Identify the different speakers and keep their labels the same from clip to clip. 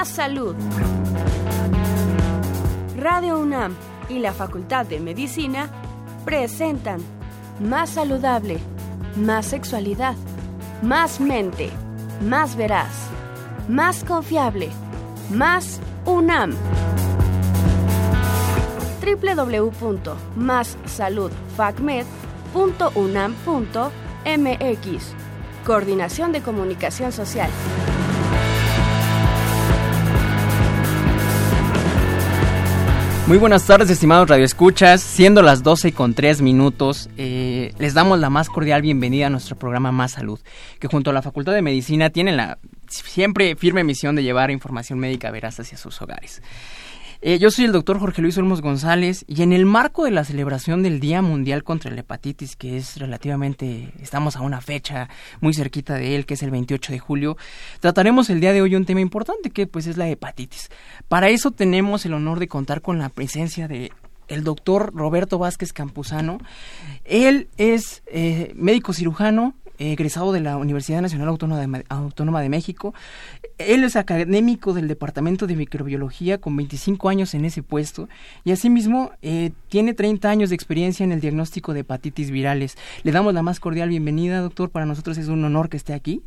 Speaker 1: más salud. Radio UNAM y la Facultad de Medicina presentan Más saludable, más sexualidad, más mente, más veraz, más confiable, más UNAM www.massaludfacmed.unam.mx Coordinación de Comunicación Social.
Speaker 2: Muy buenas tardes, estimados radioescuchas. Siendo las 12 con 3 minutos, eh, les damos la más cordial bienvenida a nuestro programa Más Salud, que junto a la Facultad de Medicina tiene la siempre firme misión de llevar información médica veraz hacia sus hogares. Eh, yo soy el doctor Jorge Luis Olmos González y en el marco de la celebración del Día Mundial contra la Hepatitis, que es relativamente, estamos a una fecha muy cerquita de él, que es el 28 de julio, trataremos el día de hoy un tema importante que pues es la hepatitis. Para eso tenemos el honor de contar con la presencia de el doctor Roberto Vázquez Campuzano. Él es eh, médico cirujano, egresado de la Universidad Nacional Autónoma de, México. Él es académico del Departamento de Microbiología con 25 años en ese puesto y asimismo eh, tiene 30 años de experiencia en el diagnóstico de hepatitis virales. Le damos la más cordial bienvenida, doctor. Para nosotros es un honor que esté aquí.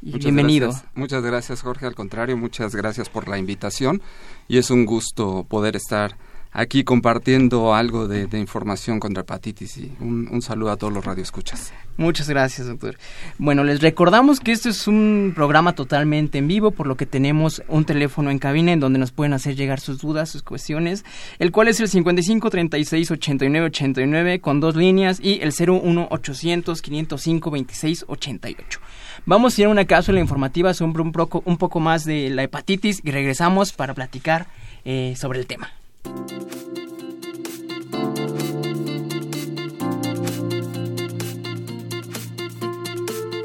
Speaker 2: Y bienvenido.
Speaker 3: Muchas gracias, Jorge. Al contrario, muchas gracias por la invitación y es un gusto poder estar aquí compartiendo algo de, información contra hepatitis y un, saludo a todos los radioescuchas.
Speaker 2: Muchas gracias, doctor. Bueno, les recordamos que este es un programa totalmente en vivo, por lo que tenemos un teléfono en cabina en donde nos pueden hacer llegar sus dudas, sus cuestiones, el cual es el 55 36 89 89 con dos líneas y el 01 800 505 26 88. Vamos a ir a una cápsula informativa sobre un poco, un poco más de la hepatitis y regresamos para platicar eh, sobre el tema.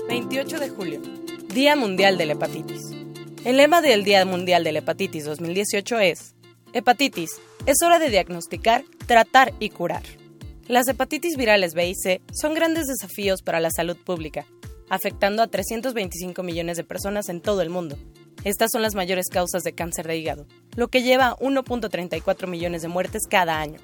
Speaker 4: 28 de julio, Día Mundial de la Hepatitis. El lema del Día Mundial de la Hepatitis 2018 es, Hepatitis, es hora de diagnosticar, tratar y curar. Las hepatitis virales B y C son grandes desafíos para la salud pública, afectando a 325 millones de personas en todo el mundo, estas son las mayores causas de cáncer de hígado, lo que lleva a 1.34 millones de muertes cada año.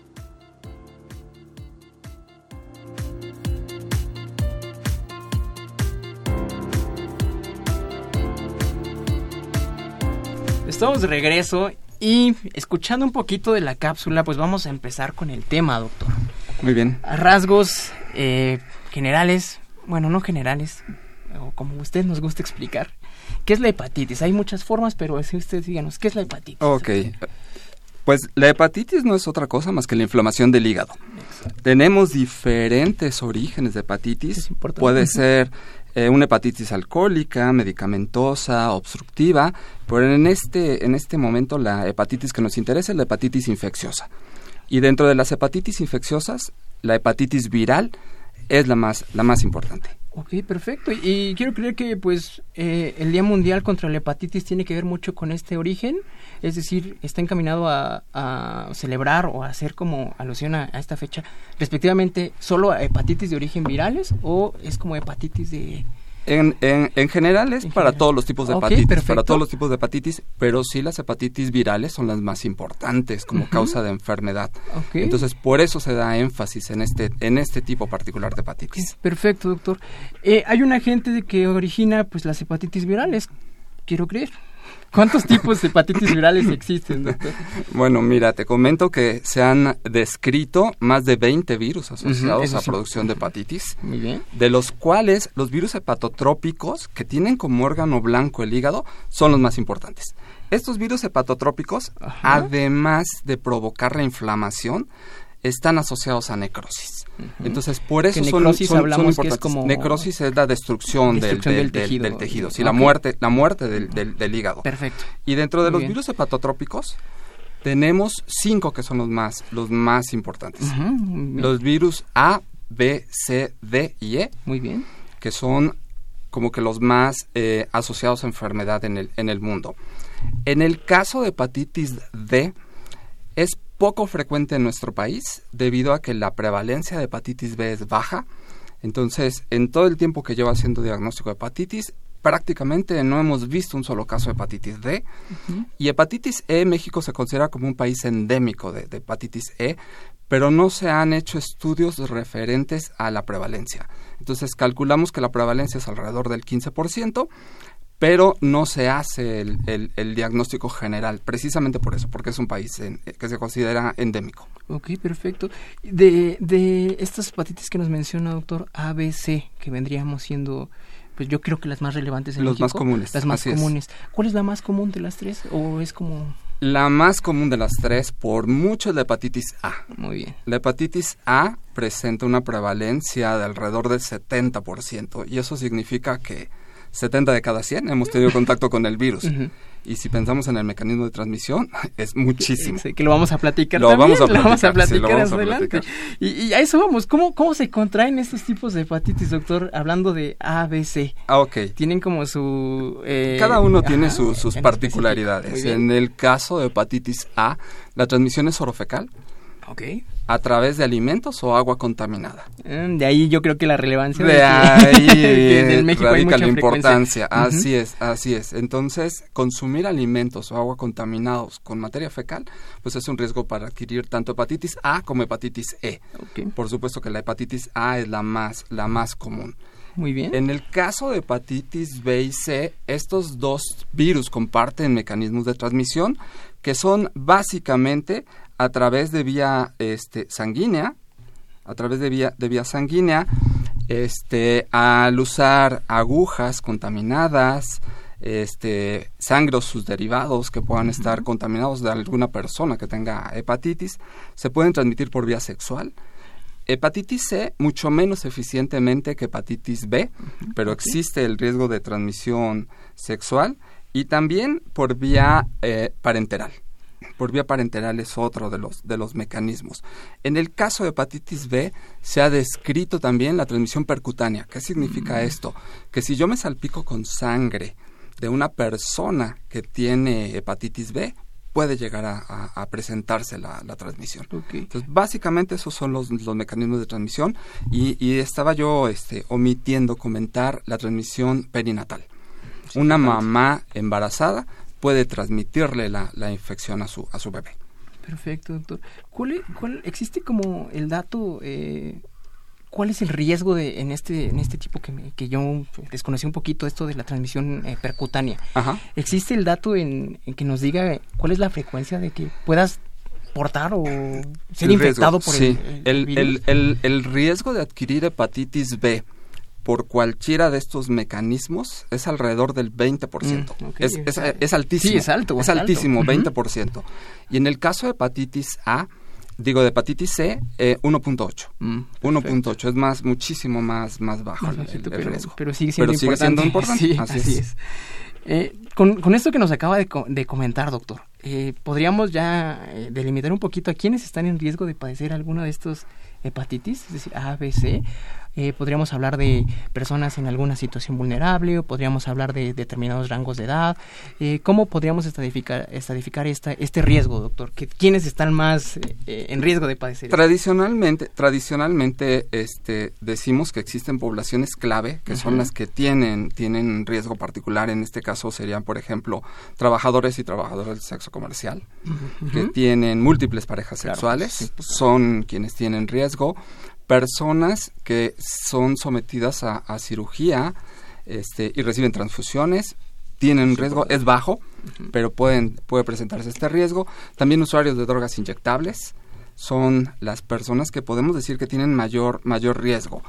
Speaker 2: Estamos de regreso y escuchando un poquito de la cápsula, pues vamos a empezar con el tema, doctor.
Speaker 3: Muy bien.
Speaker 2: A rasgos eh, generales, bueno, no generales, o como usted nos gusta explicar, ¿Qué es la hepatitis? Hay muchas formas, pero si ustedes díganos, ¿qué es la hepatitis?
Speaker 3: Ok. Pues la hepatitis no es otra cosa más que la inflamación del hígado. Tenemos diferentes orígenes de hepatitis. Puede ser eh, una hepatitis alcohólica, medicamentosa, obstructiva, pero en este, en este momento la hepatitis que nos interesa es la hepatitis infecciosa. Y dentro de las hepatitis infecciosas, la hepatitis viral es la más, la más importante.
Speaker 2: Ok, perfecto. Y quiero creer que pues eh, el Día Mundial contra la Hepatitis tiene que ver mucho con este origen, es decir, está encaminado a, celebrar o a hacer como alusión a, esta fecha, respectivamente, solo a hepatitis de origen virales o es como hepatitis de
Speaker 3: en, en, general es para todos los tipos de hepatitis, para todos los tipos de hepatitis, pero sí las hepatitis virales son las más importantes como causa de enfermedad. Entonces, por eso se da énfasis en este, en este tipo particular de hepatitis.
Speaker 2: Perfecto, doctor. Eh, hay un agente que origina pues las hepatitis virales, quiero creer. ¿Cuántos tipos de hepatitis virales existen, doctor?
Speaker 3: Bueno, mira, te comento que se han descrito más de 20 virus asociados a producción de hepatitis,
Speaker 2: Muy bien.
Speaker 3: de los cuales los virus hepatotrópicos, que tienen como órgano blanco el hígado, son los más importantes. Estos virus hepatotrópicos, además de provocar la inflamación, están asociados a necrosis. Entonces, por eso son, necrosis hablamos Que es como necrosis es la destrucción, del, tejido, del, tejido sí, la muerte, la muerte del, hígado.
Speaker 2: Perfecto.
Speaker 3: Y dentro de los virus hepatotrópicos tenemos cinco que son los más, los más importantes. los virus A, B, C, D y E.
Speaker 2: Muy bien.
Speaker 3: Que son como que los más eh, asociados a enfermedad en el, en el mundo. En el caso de hepatitis D, es poco frecuente en nuestro país debido a que la prevalencia de hepatitis B es baja. Entonces, en todo el tiempo que llevo haciendo diagnóstico de hepatitis, prácticamente no hemos visto un solo caso de hepatitis D. Y hepatitis E, México se considera como un país endémico de, hepatitis E, pero no se han hecho estudios referentes a la prevalencia. Entonces calculamos que la prevalencia es alrededor del 15%, pero no se hace el, diagnóstico general, precisamente por eso, porque es un país que se considera endémico.
Speaker 2: Ok, perfecto. De, de estas hepatitis que nos menciona, doctor, ABC, que vendríamos siendo pues yo creo que las más relevantes en
Speaker 3: Los más comunes.
Speaker 2: Las más comunes. ¿Cuál es la más común de las tres? ¿O es como...?
Speaker 3: La más común de las tres, por mucho, es la hepatitis A.
Speaker 2: Muy bien.
Speaker 3: La hepatitis A presenta una prevalencia de alrededor del 70%, y eso significa que 70 de cada 100 hemos tenido contacto con el virus. Y si pensamos en el mecanismo de transmisión, es muchísimo.
Speaker 2: Sí, que lo vamos a platicar
Speaker 3: lo
Speaker 2: también,
Speaker 3: Vamos a platicar,
Speaker 2: lo vamos a platicar adelante. Y, a eso vamos. ¿Cómo, ¿Cómo se contraen estos tipos de hepatitis, doctor? Hablando de A, B, C.
Speaker 3: Ah, ok.
Speaker 2: Tienen como su...
Speaker 3: Eh, Cada uno tiene sus particularidades. En el caso de hepatitis A, la transmisión es orofecal.
Speaker 2: Ok
Speaker 3: a través de alimentos o agua contaminada.
Speaker 2: Mm, de ahí yo creo que la relevancia
Speaker 3: de, ahí en México radica la importancia. Así es, así es. Entonces, consumir alimentos o agua contaminados con materia fecal, pues es un riesgo para adquirir tanto hepatitis A como hepatitis E. Por supuesto que la hepatitis A es la más la más común.
Speaker 2: Muy bien.
Speaker 3: En el caso de hepatitis B y C, estos dos virus comparten mecanismos de transmisión que son básicamente a través de vía este, sanguínea, a través de vía, de vía sanguínea, este, al usar agujas contaminadas, este, sangre o sus derivados que puedan estar contaminados de alguna persona que tenga hepatitis, se pueden transmitir por vía sexual. Hepatitis C mucho menos eficientemente que hepatitis B, pero existe el riesgo de transmisión sexual y también por vía eh, parenteral por vía parenteral es otro de los, de los mecanismos. En el caso de hepatitis B se ha descrito también la transmisión percutánea. ¿Qué significa mm. esto? Que si yo me salpico con sangre de una persona que tiene hepatitis B, puede llegar a, presentarse la, transmisión. Entonces, básicamente esos son los, los mecanismos de transmisión y, estaba yo este, omitiendo comentar la transmisión perinatal. Una mamá embarazada puede transmitirle la, la infección a su, a su bebé.
Speaker 2: Perfecto, doctor. ¿Cuál, cuál existe como el dato, eh, cuál es el riesgo de, en, este, en este tipo que, que yo desconocí un poquito esto de la transmisión eh, percutánea?
Speaker 3: Ajá.
Speaker 2: ¿Existe el dato en, que nos diga cuál es la frecuencia de que puedas portar o ser infectado por
Speaker 3: el,
Speaker 2: el,
Speaker 3: el, el, el riesgo de adquirir hepatitis B por cualquiera de estos mecanismos es alrededor del 20%. Mm, es, es, es, altísimo.
Speaker 2: Sí, es alto.
Speaker 3: Es altísimo, 20%. Y en el caso de hepatitis A, digo de hepatitis C, eh, 1.8. 1.8 mm, es más, muchísimo más, más bajo el, riesgo.
Speaker 2: Pero sigue siendo pero Sigue importante. así, es. Eh, con, con, esto que nos acaba de, de comentar, doctor, eh, podríamos ya eh, delimitar un poquito a quienes están en riesgo de padecer alguna de estos hepatitis, es decir, A, B, C. Eh, podríamos hablar de personas en alguna situación vulnerable o podríamos hablar de determinados rangos de edad. Eh, ¿Cómo podríamos estadificar, estadificar esta, este riesgo, doctor? ¿Quiénes están más eh, en riesgo de padecer?
Speaker 3: Tradicionalmente, tradicionalmente este, decimos que existen poblaciones clave, que son las que tienen, tienen riesgo particular. En este caso serían, por ejemplo, trabajadores y trabajadoras del sexo comercial, que tienen múltiples parejas sexuales, son quienes tienen riesgo personas que son sometidas a, cirugía este, y reciben transfusiones, tienen un riesgo, es bajo, pero pueden, puede presentarse este riesgo. También usuarios de drogas inyectables son las personas que podemos decir que tienen mayor, mayor riesgo.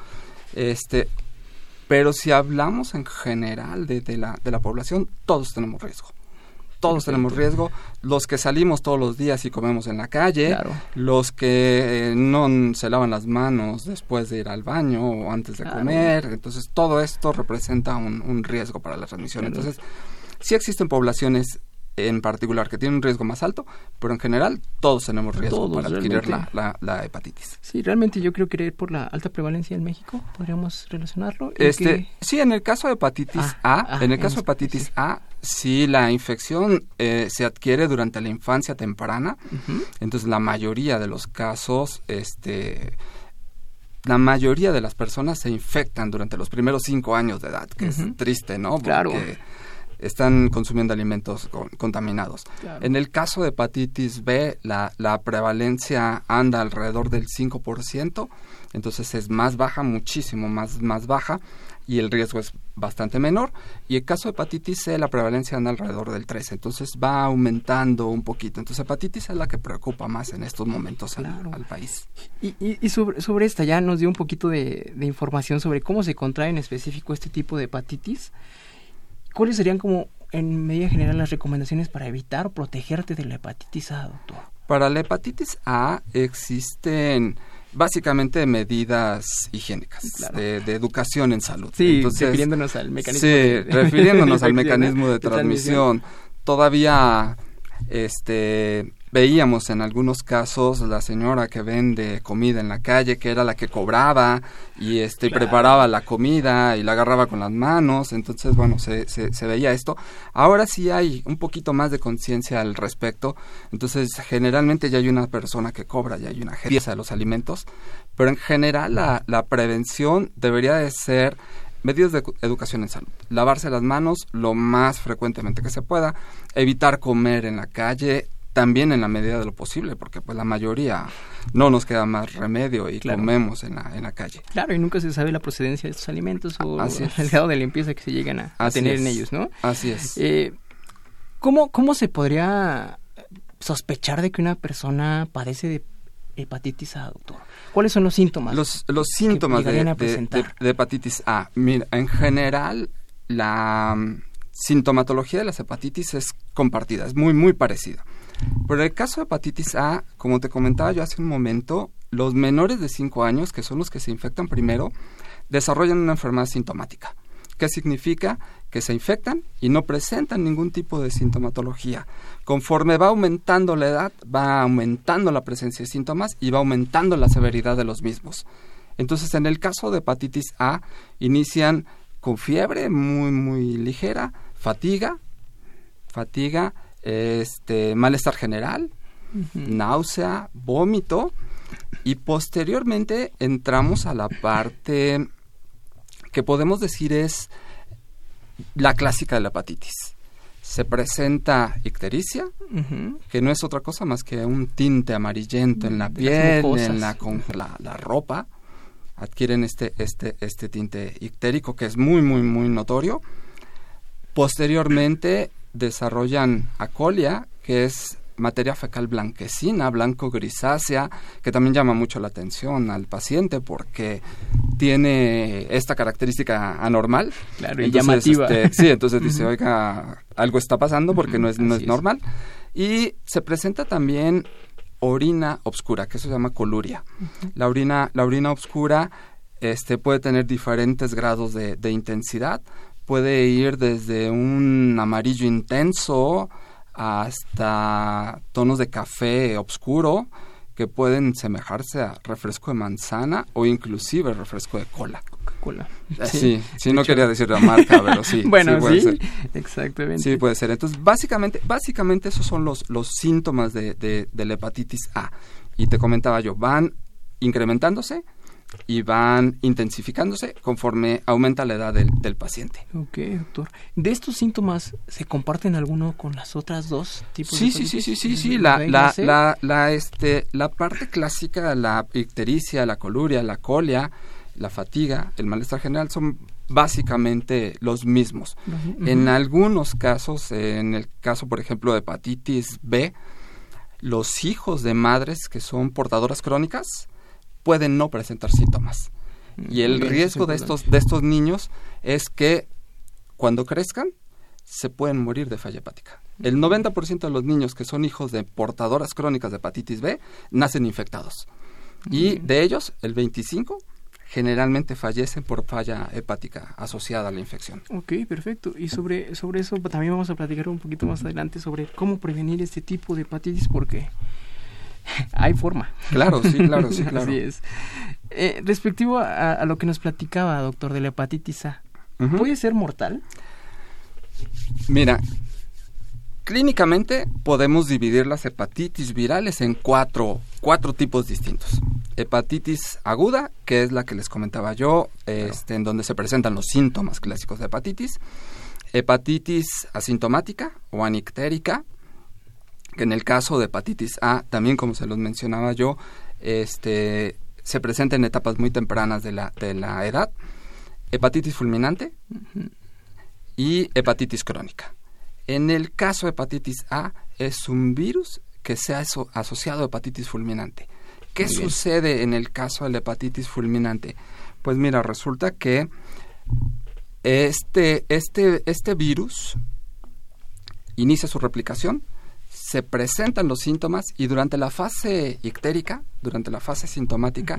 Speaker 3: Este, pero si hablamos en general de, de, la, de la población, todos tenemos riesgo todos tenemos riesgo. Los que salimos todos los días y comemos en la calle, los que eh, no se lavan las manos después de ir al baño o antes de comer. Entonces, todo esto representa un, un riesgo para la transmisión. Entonces, sí existen poblaciones en particular que tiene un riesgo más alto, pero en general todos tenemos riesgo para adquirir la, la, hepatitis.
Speaker 2: Sí, realmente yo creo que por la alta prevalencia en México, podríamos relacionarlo.
Speaker 3: Este, Sí, en el caso de hepatitis ah, A, ah, en el caso de hepatitis A, si la infección eh, se adquiere durante la infancia temprana, entonces la mayoría de los casos, este la mayoría de las personas se infectan durante los primeros cinco años de edad, que es triste, ¿no? Porque
Speaker 2: Claro.
Speaker 3: Están consumiendo alimentos con- contaminados.
Speaker 2: Claro.
Speaker 3: En el caso de hepatitis B, la, la prevalencia anda alrededor del 5%, entonces es más baja, muchísimo más, más baja, y el riesgo es bastante menor. Y el caso de hepatitis C, la prevalencia anda alrededor del 13%, entonces va aumentando un poquito. Entonces hepatitis es la que preocupa más en estos momentos al- país.
Speaker 2: Y, y- y sobre, sobre esta ya nos dio un poquito de, de información sobre cómo se contrae en específico este tipo de hepatitis. ¿Cuáles serían como en medida general las recomendaciones para evitar o protegerte de la hepatitis A, doctor?
Speaker 3: Para la hepatitis A existen básicamente medidas higiénicas
Speaker 2: Claro.
Speaker 3: de, de educación en salud.
Speaker 2: Sí,
Speaker 3: Entonces,
Speaker 2: refiriéndonos al mecanismo
Speaker 3: Sí,
Speaker 2: de-
Speaker 3: refiriéndonos al mecanismo de
Speaker 2: transmisión.
Speaker 3: Todavía este veíamos en algunos casos la señora que vende comida en la calle que era la que cobraba y este
Speaker 2: Claro.
Speaker 3: preparaba la comida y la agarraba con las manos entonces bueno se, se, se veía esto ahora sí hay un poquito más de conciencia al respecto entonces generalmente ya hay una persona que cobra ya hay una pieza de los alimentos pero en general la, la prevención debería de ser medios de edu- educación en salud. Lavarse las manos lo más frecuentemente que se pueda, evitar comer en la calle también en la medida de lo posible, porque pues la mayoría no nos queda más remedio y
Speaker 2: Claro.
Speaker 3: comemos en la, en la calle.
Speaker 2: Claro, y nunca se sabe la procedencia de estos alimentos o
Speaker 3: Así es.
Speaker 2: el grado de limpieza que se llegan a, a tener
Speaker 3: es.
Speaker 2: en ellos, ¿no?
Speaker 3: Así es.
Speaker 2: Eh, ¿cómo, ¿Cómo se podría sospechar de que una persona padece de hepatitis A, doctor? ¿Cuáles son los síntomas?
Speaker 3: Los, los síntomas de,
Speaker 2: a
Speaker 3: de- de hepatitis A. Mira, en general, la mm, sintomatología de las hepatitis es compartida, es muy, muy parecida. Pero en el caso de hepatitis A, como te comentaba yo hace un momento, los menores de 5 años, que son los que se infectan primero, desarrollan una enfermedad sintomática. ¿Qué significa? Que se infectan y no presentan ningún tipo de sintomatología. Conforme va aumentando la edad, va aumentando la presencia de síntomas y va aumentando la severidad de los mismos. Entonces, en el caso de hepatitis A, inician con fiebre muy, muy ligera, fatiga, fatiga, este, malestar general, náusea, vómito y posteriormente entramos a la parte que podemos decir es la clásica de la hepatitis. Se presenta ictericia, que no es otra cosa más que un tinte amarillento en la piel, en la, con la, la ropa. Adquieren este, este, este tinte ictérico que es muy, muy, muy notorio. Posteriormente desarrollan acolia, que es materia fecal blanquecina, blanco grisácea, que también llama mucho la atención al paciente porque tiene esta característica anormal.
Speaker 2: Claro, y
Speaker 3: Entonces,
Speaker 2: llamativa.
Speaker 3: este, sí, entonces dice, oiga, algo está pasando porque no es, no es
Speaker 2: es.
Speaker 3: normal. Y se presenta también orina obscura, que eso se llama coluria. La orina, la orina obscura este, puede tener diferentes grados de, de intensidad. Puede ir desde un amarillo intenso hasta tonos de café oscuro que pueden semejarse a refresco de manzana o inclusive refresco de cola.
Speaker 2: Coca-Cola.
Speaker 3: Eh, Sí, sí, no quería decir la marca, pero sí.
Speaker 2: bueno,
Speaker 3: puede
Speaker 2: sí,
Speaker 3: ser.
Speaker 2: exactamente.
Speaker 3: Sí, puede ser. Entonces, básicamente, básicamente esos son los, los síntomas de, de, de la hepatitis A. Y te comentaba yo, van incrementándose y van intensificándose conforme aumenta la edad del, del paciente.
Speaker 2: Ok, doctor. ¿De estos síntomas se comparten alguno con las otras dos tipos
Speaker 3: Sí,
Speaker 2: de
Speaker 3: sí, sí, sí, sí, sí.
Speaker 2: ¿El
Speaker 3: La, la, la, la, este, la parte clásica, la ictericia, la coluria, la colia, la fatiga, el malestar general son básicamente los mismos. En algunos casos, en el caso, por ejemplo, de hepatitis B, los hijos de madres que son portadoras crónicas pueden no presentar síntomas. Y el
Speaker 2: bien, es
Speaker 3: riesgo de estos, de estos niños es que cuando crezcan se pueden morir de falla hepática. El 90% de los niños que son hijos de portadoras crónicas de hepatitis B nacen infectados. Y de ellos, el 25 generalmente fallecen por falla hepática asociada a la infección.
Speaker 2: Ok, perfecto. Y sobre, sobre eso también vamos a platicar un poquito más adelante sobre cómo prevenir este tipo de hepatitis porque hay forma.
Speaker 3: Claro, sí, claro, sí, claro.
Speaker 2: Así es. Eh, respectivo a, a lo que nos platicaba, doctor, de la hepatitis A. ¿puede ser mortal?
Speaker 3: Mira, Clínicamente podemos dividir las hepatitis virales en cuatro, cuatro tipos distintos. Hepatitis aguda, que es la que les comentaba yo, este, en donde se presentan los síntomas clásicos de hepatitis. Hepatitis asintomática o anictérica, que en el caso de hepatitis A, también como se los mencionaba yo, este, se presenta en etapas muy tempranas de la, de la edad. Hepatitis fulminante y hepatitis crónica. En el caso de hepatitis A es un virus que se ha asociado a hepatitis fulminante. ¿Qué sucede en el caso de la hepatitis fulminante? Pues mira, resulta que este, este, este virus inicia su replicación, se presentan los síntomas y durante la fase ictérica, durante la fase sintomática,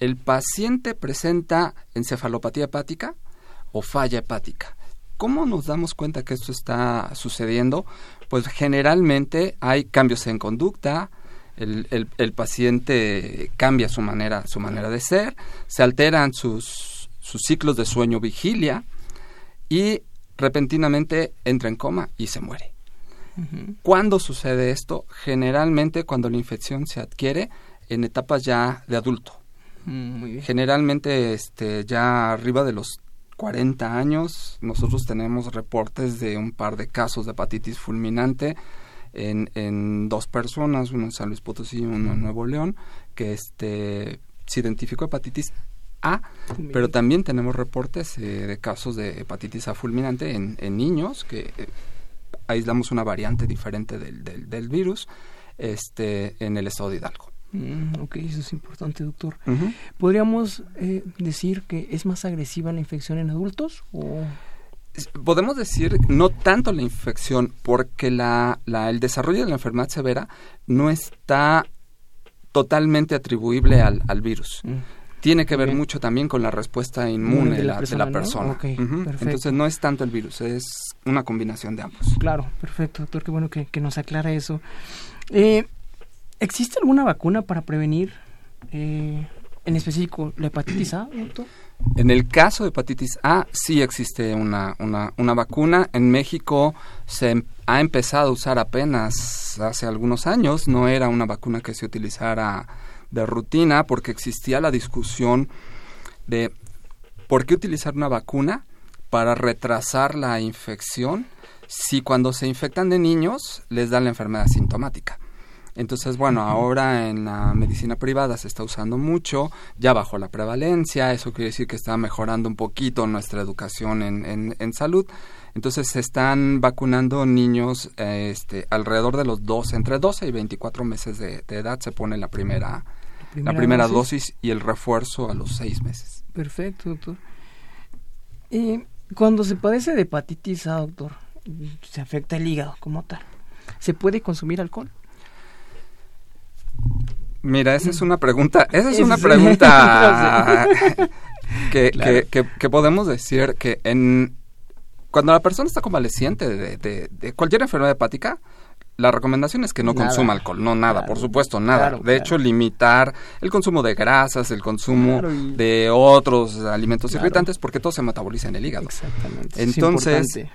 Speaker 3: el paciente presenta encefalopatía hepática o falla hepática. ¿Cómo nos damos cuenta que esto está sucediendo? Pues generalmente hay cambios en conducta, el, el, paciente cambia su manera, su manera de ser, se alteran sus, sus ciclos de sueño vigilia y repentinamente entra en coma y se muere. ¿Cuándo sucede esto? Generalmente cuando la infección se adquiere en etapas ya de adulto. Mm, Generalmente este, ya arriba de los 40 años. Nosotros tenemos reportes de un par de casos de hepatitis fulminante en, en dos personas, uno en San Luis Potosí y uno en Nuevo León, que este, se identificó hepatitis A, pero también tenemos reportes eh, de casos de hepatitis A fulminante en, en niños, que eh, aislamos una variante diferente del, del, del virus este, en el estado de Hidalgo.
Speaker 2: Mm, ok, eso es importante, doctor. ¿Podríamos eh, decir que es más agresiva la infección en adultos? O...
Speaker 3: Podemos decir no tanto la infección, porque la, la, el desarrollo de la enfermedad severa no está totalmente atribuible al, al virus. Mm. Tiene que ver mucho también con la respuesta inmune de la, persona. Entonces no es tanto el virus, es una combinación de ambos.
Speaker 2: Claro, perfecto, doctor, qué bueno que, que nos aclara eso. Eh, ¿Existe alguna vacuna para prevenir, eh, en específico, la hepatitis A, doctor?
Speaker 3: En el caso de hepatitis A sí existe una, una, una, vacuna. En México se em, ha empezado a usar apenas hace algunos años. No era una vacuna que se utilizara de rutina porque existía la discusión de por qué utilizar una vacuna para retrasar la infección si cuando se infectan de niños les da la enfermedad sintomática. Entonces, bueno, ahora en la medicina privada se está usando mucho, ya bajó la prevalencia, eso quiere decir que está mejorando un poquito nuestra educación en, en, salud. Entonces se están vacunando niños este, alrededor de los 12, entre 12 y 24 meses de, edad se pone la primera, la primera, dosis? y el refuerzo a los 6 meses.
Speaker 2: Perfecto, doctor. Y cuando se padece de hepatitis A, doctor, se afecta el hígado como tal. ¿Se puede consumir alcohol?
Speaker 3: Mira, esa es una pregunta, esa es una pregunta que, que, podemos decir que en cuando la persona está convaleciente de, de, cualquier enfermedad hepática, la recomendación es que no consuma alcohol, no nada, por supuesto, nada. de hecho, limitar el consumo de grasas, el consumo de otros alimentos irritantes, porque todo se metaboliza en el hígado. Exactamente. Entonces,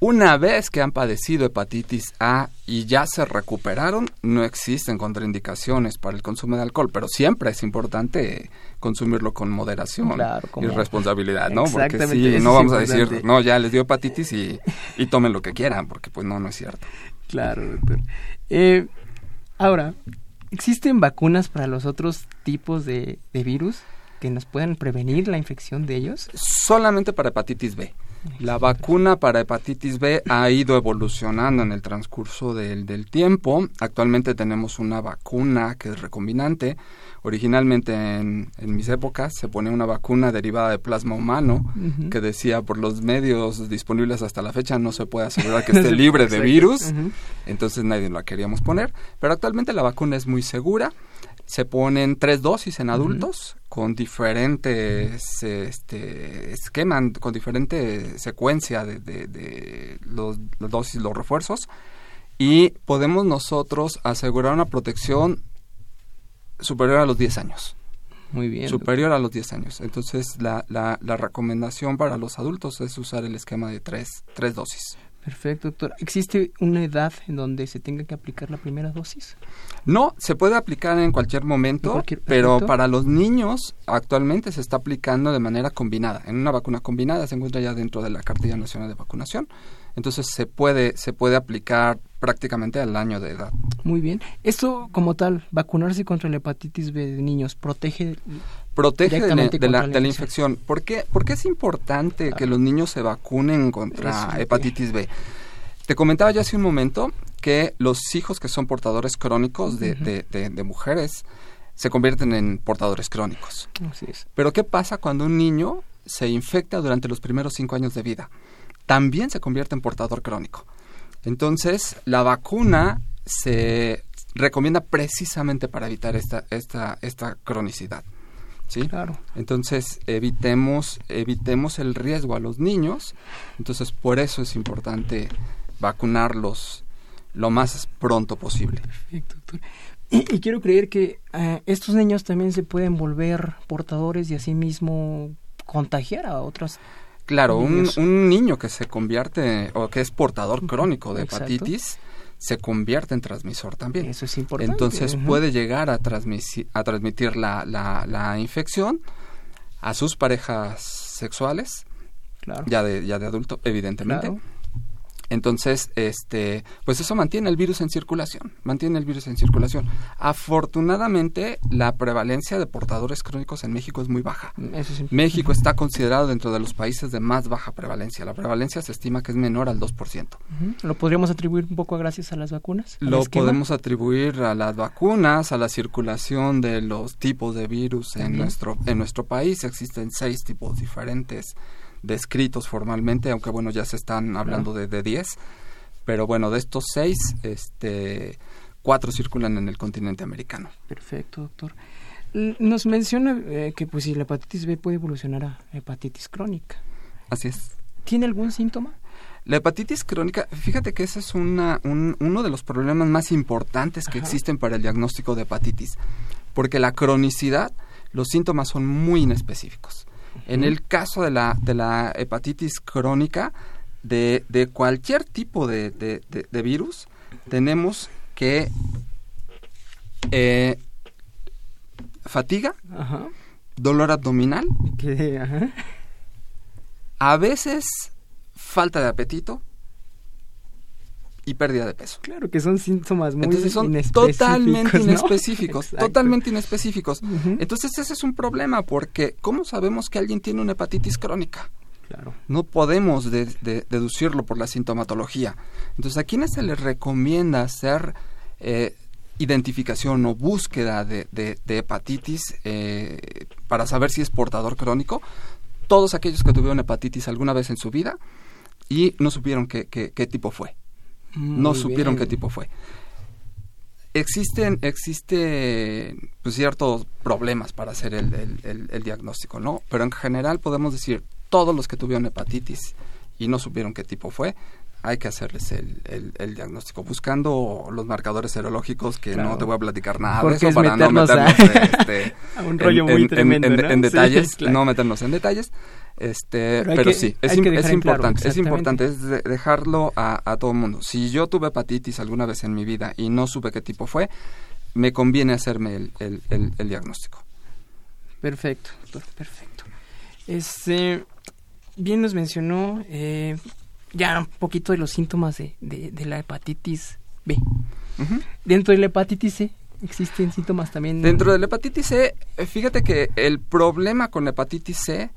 Speaker 3: una vez que han padecido hepatitis A y ya se recuperaron, no existen contraindicaciones para el consumo de alcohol, pero siempre es importante consumirlo con moderación y responsabilidad, ¿no? Porque si no vamos a decir, no, ya les dio hepatitis y, y, tomen lo que quieran, porque pues no, no es cierto.
Speaker 2: Claro, doctor. Eh, ahora, ¿existen vacunas para los otros tipos de, de virus que nos pueden prevenir la infección de ellos?
Speaker 3: Solamente para hepatitis B. La vacuna para hepatitis B ha ido evolucionando en el transcurso del, del, tiempo. Actualmente tenemos una vacuna que es recombinante. Originalmente en, mis épocas se ponía una vacuna derivada de plasma humano que decía por los medios disponibles hasta la fecha no se puede asegurar que esté libre de virus. Entonces nadie la queríamos poner. Pero actualmente la vacuna es muy segura se ponen tres dosis en adultos con diferentes este, esquemas, con diferente secuencia de, de, los, las dosis, los refuerzos, y podemos nosotros asegurar una protección superior a los 10 años.
Speaker 2: Muy bien.
Speaker 3: Superior a los 10 años. Entonces, la, la, la recomendación para los adultos es usar el esquema de tres, tres dosis.
Speaker 2: Perfecto, doctor. ¿Existe una edad en donde se tenga que aplicar la primera dosis?
Speaker 3: No, se puede aplicar en cualquier momento, pero para los niños actualmente se está aplicando de manera combinada. En una vacuna combinada se encuentra ya dentro de la Cartilla Nacional de Vacunación. Entonces se puede, se puede aplicar prácticamente al año de edad.
Speaker 2: Muy bien. Esto como tal, vacunarse contra la hepatitis B de niños, protege
Speaker 3: protege de, la, de, la, infección. ¿Por qué, es importante que los niños se vacunen contra hepatitis B? Te comentaba ya hace un momento que los hijos que son portadores crónicos de, de, mujeres se convierten en portadores crónicos.
Speaker 2: Así es.
Speaker 3: Pero ¿qué pasa cuando un niño se infecta durante los primeros cinco años de vida? También se convierte en portador crónico. Entonces, la vacuna se recomienda precisamente para evitar esta, esta, esta cronicidad. ¿Sí?
Speaker 2: Claro.
Speaker 3: Entonces, evitemos, evitemos el riesgo a los niños. Entonces, por eso es importante vacunarlos lo más pronto posible.
Speaker 2: Perfecto, doctor. Y, quiero creer que eh, estos niños también se pueden volver portadores y asimismo contagiar a otros.
Speaker 3: Claro, un, un, niño que se convierte o que es portador crónico de hepatitis se convierte en transmisor también.
Speaker 2: Eso es importante.
Speaker 3: Entonces puede llegar a, transmitir, a transmitir la, la, la, infección a sus parejas sexuales,
Speaker 2: claro.
Speaker 3: ya, de, ya de adulto, evidentemente. Entonces, este, pues eso mantiene el virus en circulación, mantiene el virus en circulación. Afortunadamente, la prevalencia de portadores crónicos en México es muy baja. México está considerado dentro de los países de más baja prevalencia. La prevalencia se estima que es menor al 2%.
Speaker 2: ¿Lo podríamos atribuir un poco gracias a las vacunas?
Speaker 3: Lo podemos atribuir a las vacunas, a la circulación de los tipos de virus en nuestro en nuestro país. Existen seis tipos diferentes descritos formalmente, aunque bueno, ya se están hablando de, de 10. Pero bueno, de estos seis, este, cuatro circulan en el continente americano.
Speaker 2: Perfecto, doctor. Nos menciona eh, que pues si la hepatitis B puede evolucionar a hepatitis crónica.
Speaker 3: Así es.
Speaker 2: ¿Tiene algún síntoma?
Speaker 3: La hepatitis crónica, fíjate que ese es una, un, uno de los problemas más importantes que existen para el diagnóstico de hepatitis, porque la cronicidad, los síntomas son muy inespecíficos. En el caso de la, de la hepatitis crónica, de, de cualquier tipo de, de, virus, tenemos que eh, fatiga, dolor abdominal, a veces falta de apetito, y pérdida de peso.
Speaker 2: Claro que son síntomas muy
Speaker 3: Entonces son totalmente inespecíficos, totalmente inespecíficos. Entonces ese es un problema porque ¿cómo sabemos que alguien tiene una hepatitis crónica?
Speaker 2: Claro.
Speaker 3: No podemos deducirlo por la sintomatología. Entonces, ¿a quiénes se les recomienda hacer eh, identificación o búsqueda de, hepatitis eh, para saber si es portador crónico? Todos aquellos que tuvieron hepatitis alguna vez en su vida y no supieron qué tipo fue no supieron qué tipo fue. Existen, existe pues, ciertos problemas para hacer el, el, diagnóstico, ¿no? Pero en general podemos decir, todos los que tuvieron hepatitis y no supieron qué tipo fue, hay que hacerles el, el, diagnóstico buscando los marcadores serológicos que no te voy a platicar nada de eso para no meternos
Speaker 2: este, a, un rollo muy en, tremendo,
Speaker 3: en, detalles, no meternos en detalles. Este, pero, sí, es, es importante, es importante, es dejarlo a, a todo el mundo. Si yo tuve hepatitis alguna vez en mi vida y no supe qué tipo fue, me conviene hacerme el, el, el, diagnóstico.
Speaker 2: Perfecto, doctor, perfecto. Este, bien nos mencionó eh, ya un poquito de los síntomas de, de, la hepatitis B. Dentro de la hepatitis C existen síntomas también.
Speaker 3: Dentro de la hepatitis C, eh, fíjate que el problema con la hepatitis C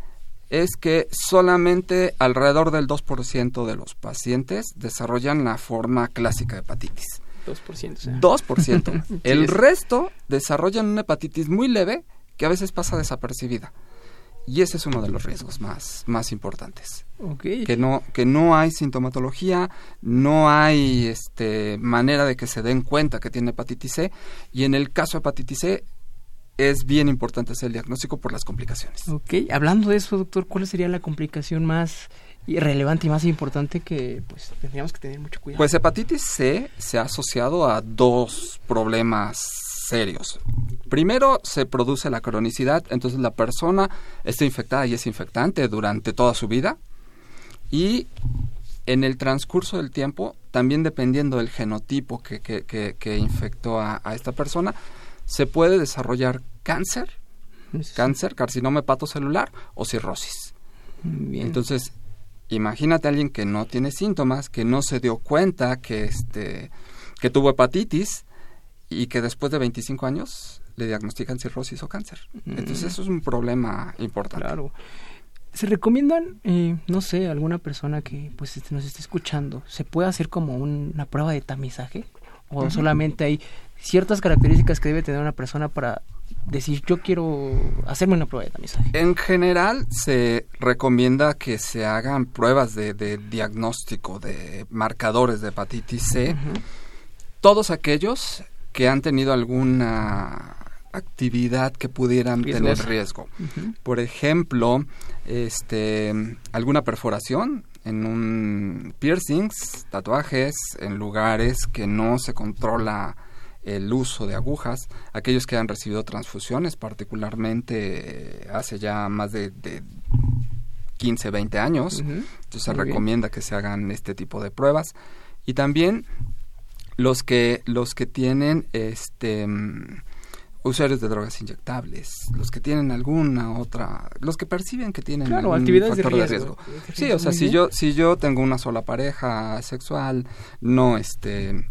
Speaker 3: es que solamente alrededor del 2% de los pacientes desarrollan la forma clásica de hepatitis.
Speaker 2: 2%.
Speaker 3: 2%. el resto desarrollan una hepatitis muy leve que a veces pasa desapercibida. Y ese es uno de los riesgos más, más importantes. Que, no, que no hay sintomatología, no hay este, manera de que se den cuenta que tiene hepatitis C. Y en el caso de hepatitis C, es bien importante hacer el diagnóstico por las complicaciones.
Speaker 2: Ok, hablando de eso, doctor, ¿cuál sería la complicación más relevante y más importante que pues tendríamos que tener mucho cuidado?
Speaker 3: Pues hepatitis C se ha asociado a dos problemas serios. Primero se produce la cronicidad, entonces la persona está infectada y es infectante durante toda su vida. Y en el transcurso del tiempo, también dependiendo del genotipo que, que, infectó a, esta persona, se puede desarrollar cáncer, cáncer, carcinoma hepatocelular o cirrosis. Entonces, imagínate a alguien que no tiene síntomas, que no se dio cuenta que, este, que tuvo hepatitis y que después de 25 años le diagnostican cirrosis o cáncer. Entonces, eso es un problema importante.
Speaker 2: Claro. ¿Se recomiendan, eh, no sé, alguna persona que pues este, nos esté escuchando, se puede hacer como una prueba de tamizaje? ¿O solamente hay ciertas características que debe tener una persona para decir yo quiero hacerme una prueba de tamizaje?
Speaker 3: En general se recomienda que se hagan pruebas de, diagnóstico de marcadores de hepatitis C. Todos aquellos que han tenido alguna actividad que pudieran tener riesgo. Por ejemplo, este, alguna perforación en un piercings, tatuajes, en lugares que no se controla el uso de agujas, aquellos que han recibido transfusiones, particularmente hace ya más de, 15, 20 años, entonces se recomienda que se hagan este tipo de pruebas. Y también los que los que tienen este usuarios de drogas inyectables, los que tienen alguna otra, los que perciben que tienen
Speaker 2: claro, actividades de riesgo.
Speaker 3: Sí, o sea, si yo si yo tengo una sola pareja sexual, no este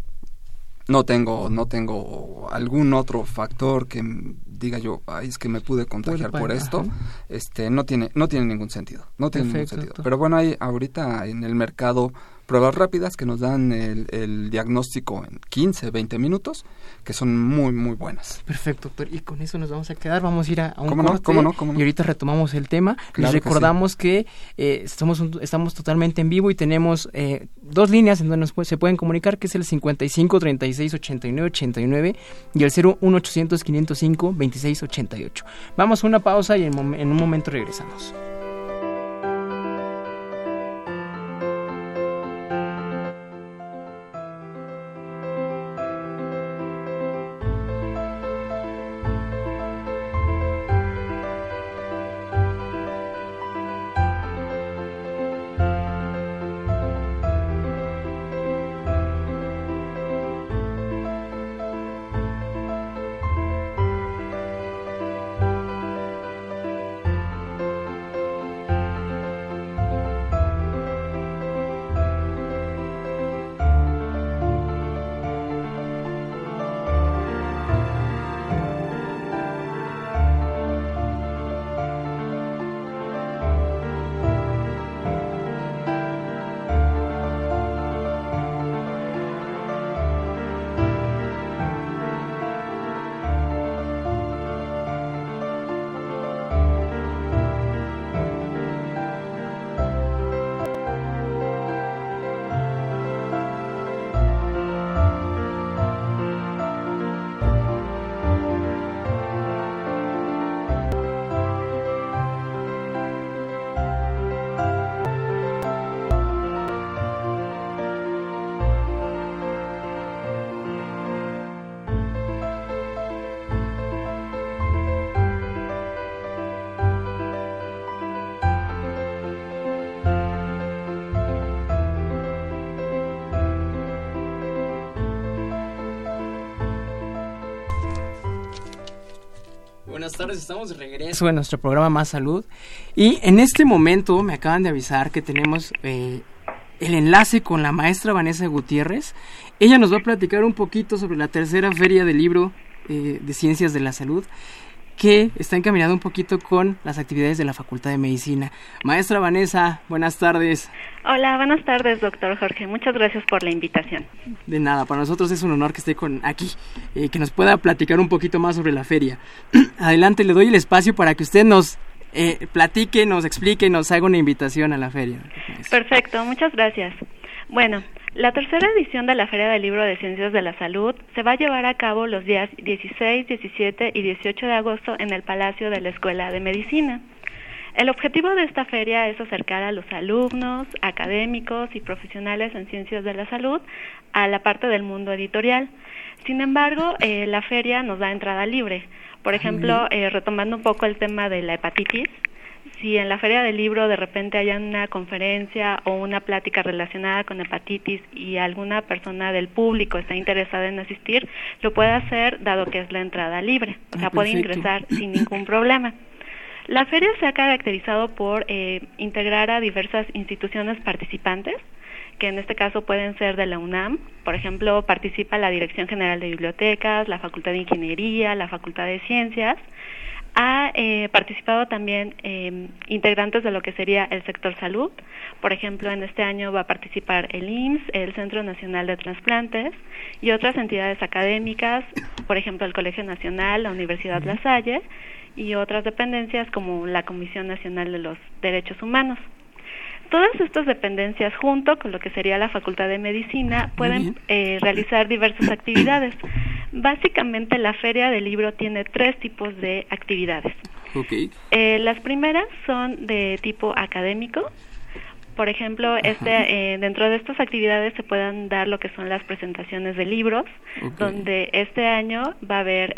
Speaker 3: no tengo no tengo algún otro factor que diga yo, ay, es que me pude contagiar por esto, este no tiene no tiene ningún sentido, no tiene ningún sentido. Pero bueno, hay ahorita en el mercado pruebas rápidas que nos dan el, diagnóstico en 15, 20 minutos, que son muy, muy buenas.
Speaker 2: Perfecto, doctor. Y con eso nos vamos a quedar. Vamos a ir a, un
Speaker 3: ¿Cómo no? ¿Cómo no? ¿Cómo
Speaker 2: Y ahorita retomamos el tema. Les recordamos que, eh, estamos, estamos totalmente en vivo y tenemos eh, dos líneas en donde nos, se pueden comunicar, que es el 55 36 89 89 y el 01 800 505 26 88. Vamos a una pausa y en un momento regresamos. Estamos de regreso en nuestro programa Más Salud. Y en este momento me acaban de avisar que tenemos eh, el enlace con la maestra Vanessa Gutiérrez. Ella nos va a platicar un poquito sobre la tercera feria del libro eh, de Ciencias de la Salud que está encaminado un poquito con las actividades de la Facultad de Medicina. Maestra Vanessa, buenas tardes.
Speaker 5: Hola, buenas tardes, doctor Jorge. Muchas gracias por la invitación.
Speaker 2: De nada, para nosotros es un honor que esté con aquí, eh, que nos pueda platicar un poquito más sobre la feria. Adelante, le doy el espacio para que usted nos eh, platique, nos explique, nos haga una invitación a la feria.
Speaker 5: Perfecto, muchas gracias. Bueno, la tercera edición de la Feria del Libro de Ciencias de la Salud se va a llevar a cabo los días 16, 17 y 18 de agosto en el Palacio de la Escuela de Medicina. El objetivo de esta feria es acercar a los alumnos, académicos y profesionales en ciencias de la salud a la parte del mundo editorial. Sin embargo, eh, la feria nos da entrada libre. Por ejemplo, eh, retomando un poco el tema de la hepatitis, si en la feria del libro de repente hay una conferencia o una plática relacionada con hepatitis y alguna persona del público está interesada en asistir, lo puede hacer dado que es la entrada libre, o sea, ah, puede ingresar sin ningún problema. La feria se ha caracterizado por eh, integrar a diversas instituciones participantes, que en este caso pueden ser de la UNAM, por ejemplo, participa la Dirección General de Bibliotecas, la Facultad de Ingeniería, la Facultad de Ciencias, ha eh, participado también eh, integrantes de lo que sería el sector salud. Por ejemplo, en este año va a participar el IMSS, el Centro Nacional de Transplantes y otras entidades académicas, por ejemplo, el Colegio Nacional, la Universidad La Salle y otras dependencias como la Comisión Nacional de los Derechos Humanos. Todas estas dependencias, junto con lo que sería la Facultad de Medicina, pueden eh, realizar diversas actividades. Básicamente, la Feria del Libro tiene tres tipos de actividades. Eh, las primeras son de tipo académico. Por ejemplo, este, eh, dentro de estas actividades se pueden dar lo que son las presentaciones de libros, donde este año va a haber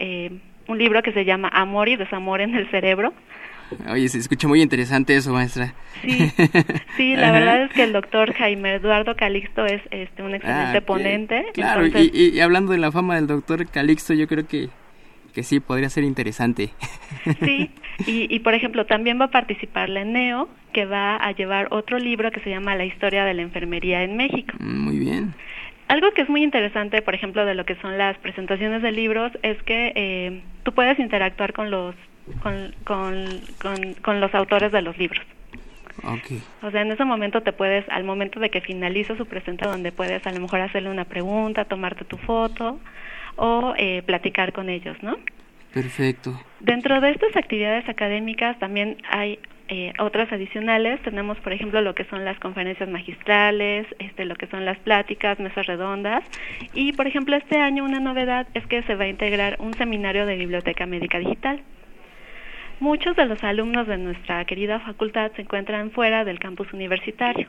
Speaker 5: un libro que se llama Amor y Desamor en el Cerebro.
Speaker 2: Oye, se escucha muy interesante eso, maestra.
Speaker 5: Sí, sí la verdad es que el doctor Jaime Eduardo Calixto es este, un excelente ah, ponente.
Speaker 2: Claro, y, hablando de la fama del doctor Calixto, yo creo que, que sí, podría ser interesante.
Speaker 5: Sí, y, y por ejemplo, también va a participar la ENEO, que va a llevar otro libro que se llama La historia de la enfermería en México.
Speaker 2: Muy bien.
Speaker 5: Algo que es muy interesante, por ejemplo, de lo que son las presentaciones de libros, es que eh, tú puedes interactuar con los con, con, con, los autores de los libros.
Speaker 2: Okay.
Speaker 5: O sea, en ese momento te puedes, al momento de que finaliza su presentación, donde puedes a lo mejor hacerle una pregunta, tomarte tu foto o eh, platicar con ellos, ¿no?
Speaker 2: Perfecto.
Speaker 5: Dentro de estas actividades académicas también hay eh, otras adicionales. Tenemos, por ejemplo, lo que son las conferencias magistrales, este, lo que son las pláticas, mesas redondas. Y, por ejemplo, este año una novedad es que se va a integrar un seminario de biblioteca médica digital. Muchos de los alumnos de nuestra querida facultad se encuentran fuera del campus universitario.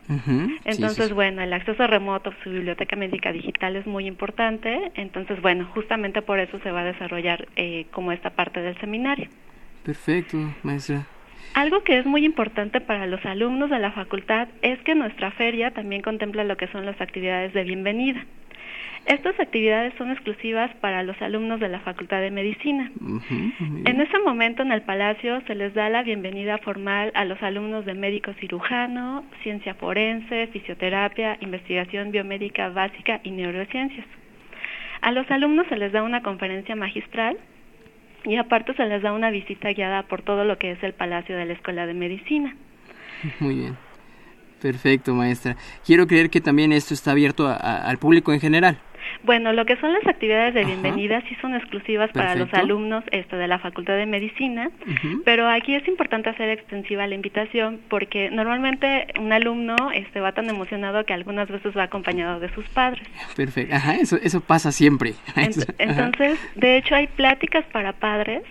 Speaker 5: Entonces, bueno, el acceso remoto a su biblioteca médica digital es muy importante. Entonces, bueno, justamente por eso se va a desarrollar eh, como esta parte del seminario.
Speaker 2: Perfecto, maestra.
Speaker 5: Algo que es muy importante para los alumnos de la facultad es que nuestra feria también contempla lo que son las actividades de bienvenida. Estas actividades son exclusivas para los alumnos de la Facultad de Medicina. en ese momento en el Palacio se les da la bienvenida formal a los alumnos de médico cirujano, ciencia forense, fisioterapia, investigación biomédica básica y neurociencias. A los alumnos se les da una conferencia magistral y aparte se les da una visita guiada por todo lo que es el Palacio de la Escuela de Medicina.
Speaker 2: Muy bien. Perfecto, maestra. Quiero creer que también esto está abierto al público en general.
Speaker 5: Bueno, lo que son las actividades de bienvenida sí son exclusivas para los alumnos este, de la Facultad de Medicina, pero aquí es importante hacer extensiva la invitación porque normalmente un alumno este, va tan emocionado que algunas veces va acompañado de sus padres.
Speaker 2: Perfecto, ajá, eso, eso pasa siempre.
Speaker 5: Entonces, de hecho, hay pláticas para padres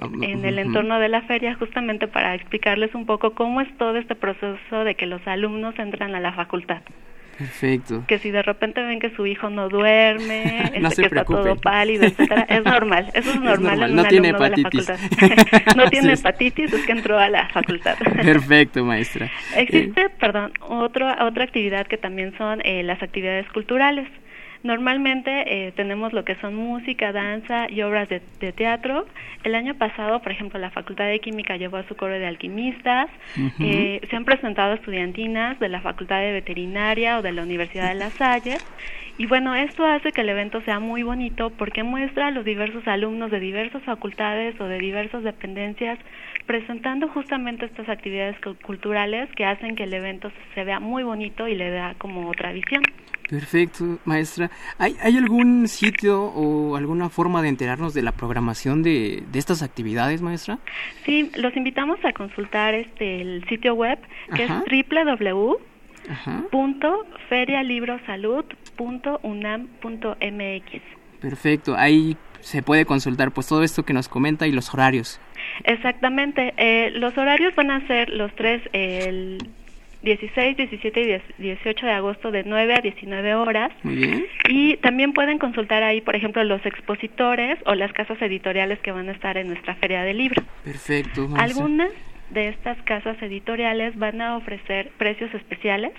Speaker 5: en el entorno de la feria justamente para explicarles un poco cómo es todo este proceso de que los alumnos entran a la facultad.
Speaker 2: Perfecto.
Speaker 5: Que si de repente ven que su hijo no duerme, este, que está todo pálido, etcétera, es normal, eso es normal, en un
Speaker 2: no tiene
Speaker 5: hepatitis. no tiene hepatitis, es que entró a la facultad.
Speaker 2: Perfecto, maestra.
Speaker 5: Existe, eh. perdón, otro, otra actividad que también son eh, las actividades culturales. Normalmente eh, tenemos lo que son música, danza y obras de, teatro. El año pasado, por ejemplo, la Facultad de Química llevó a su coro de alquimistas. Eh, se han presentado estudiantinas de la Facultad de Veterinaria o de la Universidad de La Salle. Y bueno, esto hace que el evento sea muy bonito porque muestra a los diversos alumnos de diversas facultades o de diversas dependencias presentando justamente estas actividades culturales que hacen que el evento se vea muy bonito y le da como otra visión.
Speaker 2: Perfecto, maestra. ¿Hay, ¿Hay algún sitio o alguna forma de enterarnos de la programación de, de estas actividades, maestra?
Speaker 5: Sí, los invitamos a consultar este el sitio web que es www.ferialibrosalud.unam.mx.
Speaker 2: Perfecto, ahí se puede consultar pues todo esto que nos comenta y los horarios.
Speaker 5: Exactamente, eh, los horarios van a ser los tres, el 16, 17 y 18 de agosto de 9 a 19 horas.
Speaker 2: Muy bien.
Speaker 5: Y también pueden consultar ahí, por ejemplo, los expositores o las casas editoriales que van a estar en nuestra feria de libros.
Speaker 2: Perfecto.
Speaker 5: Algunas de estas casas editoriales van a ofrecer precios especiales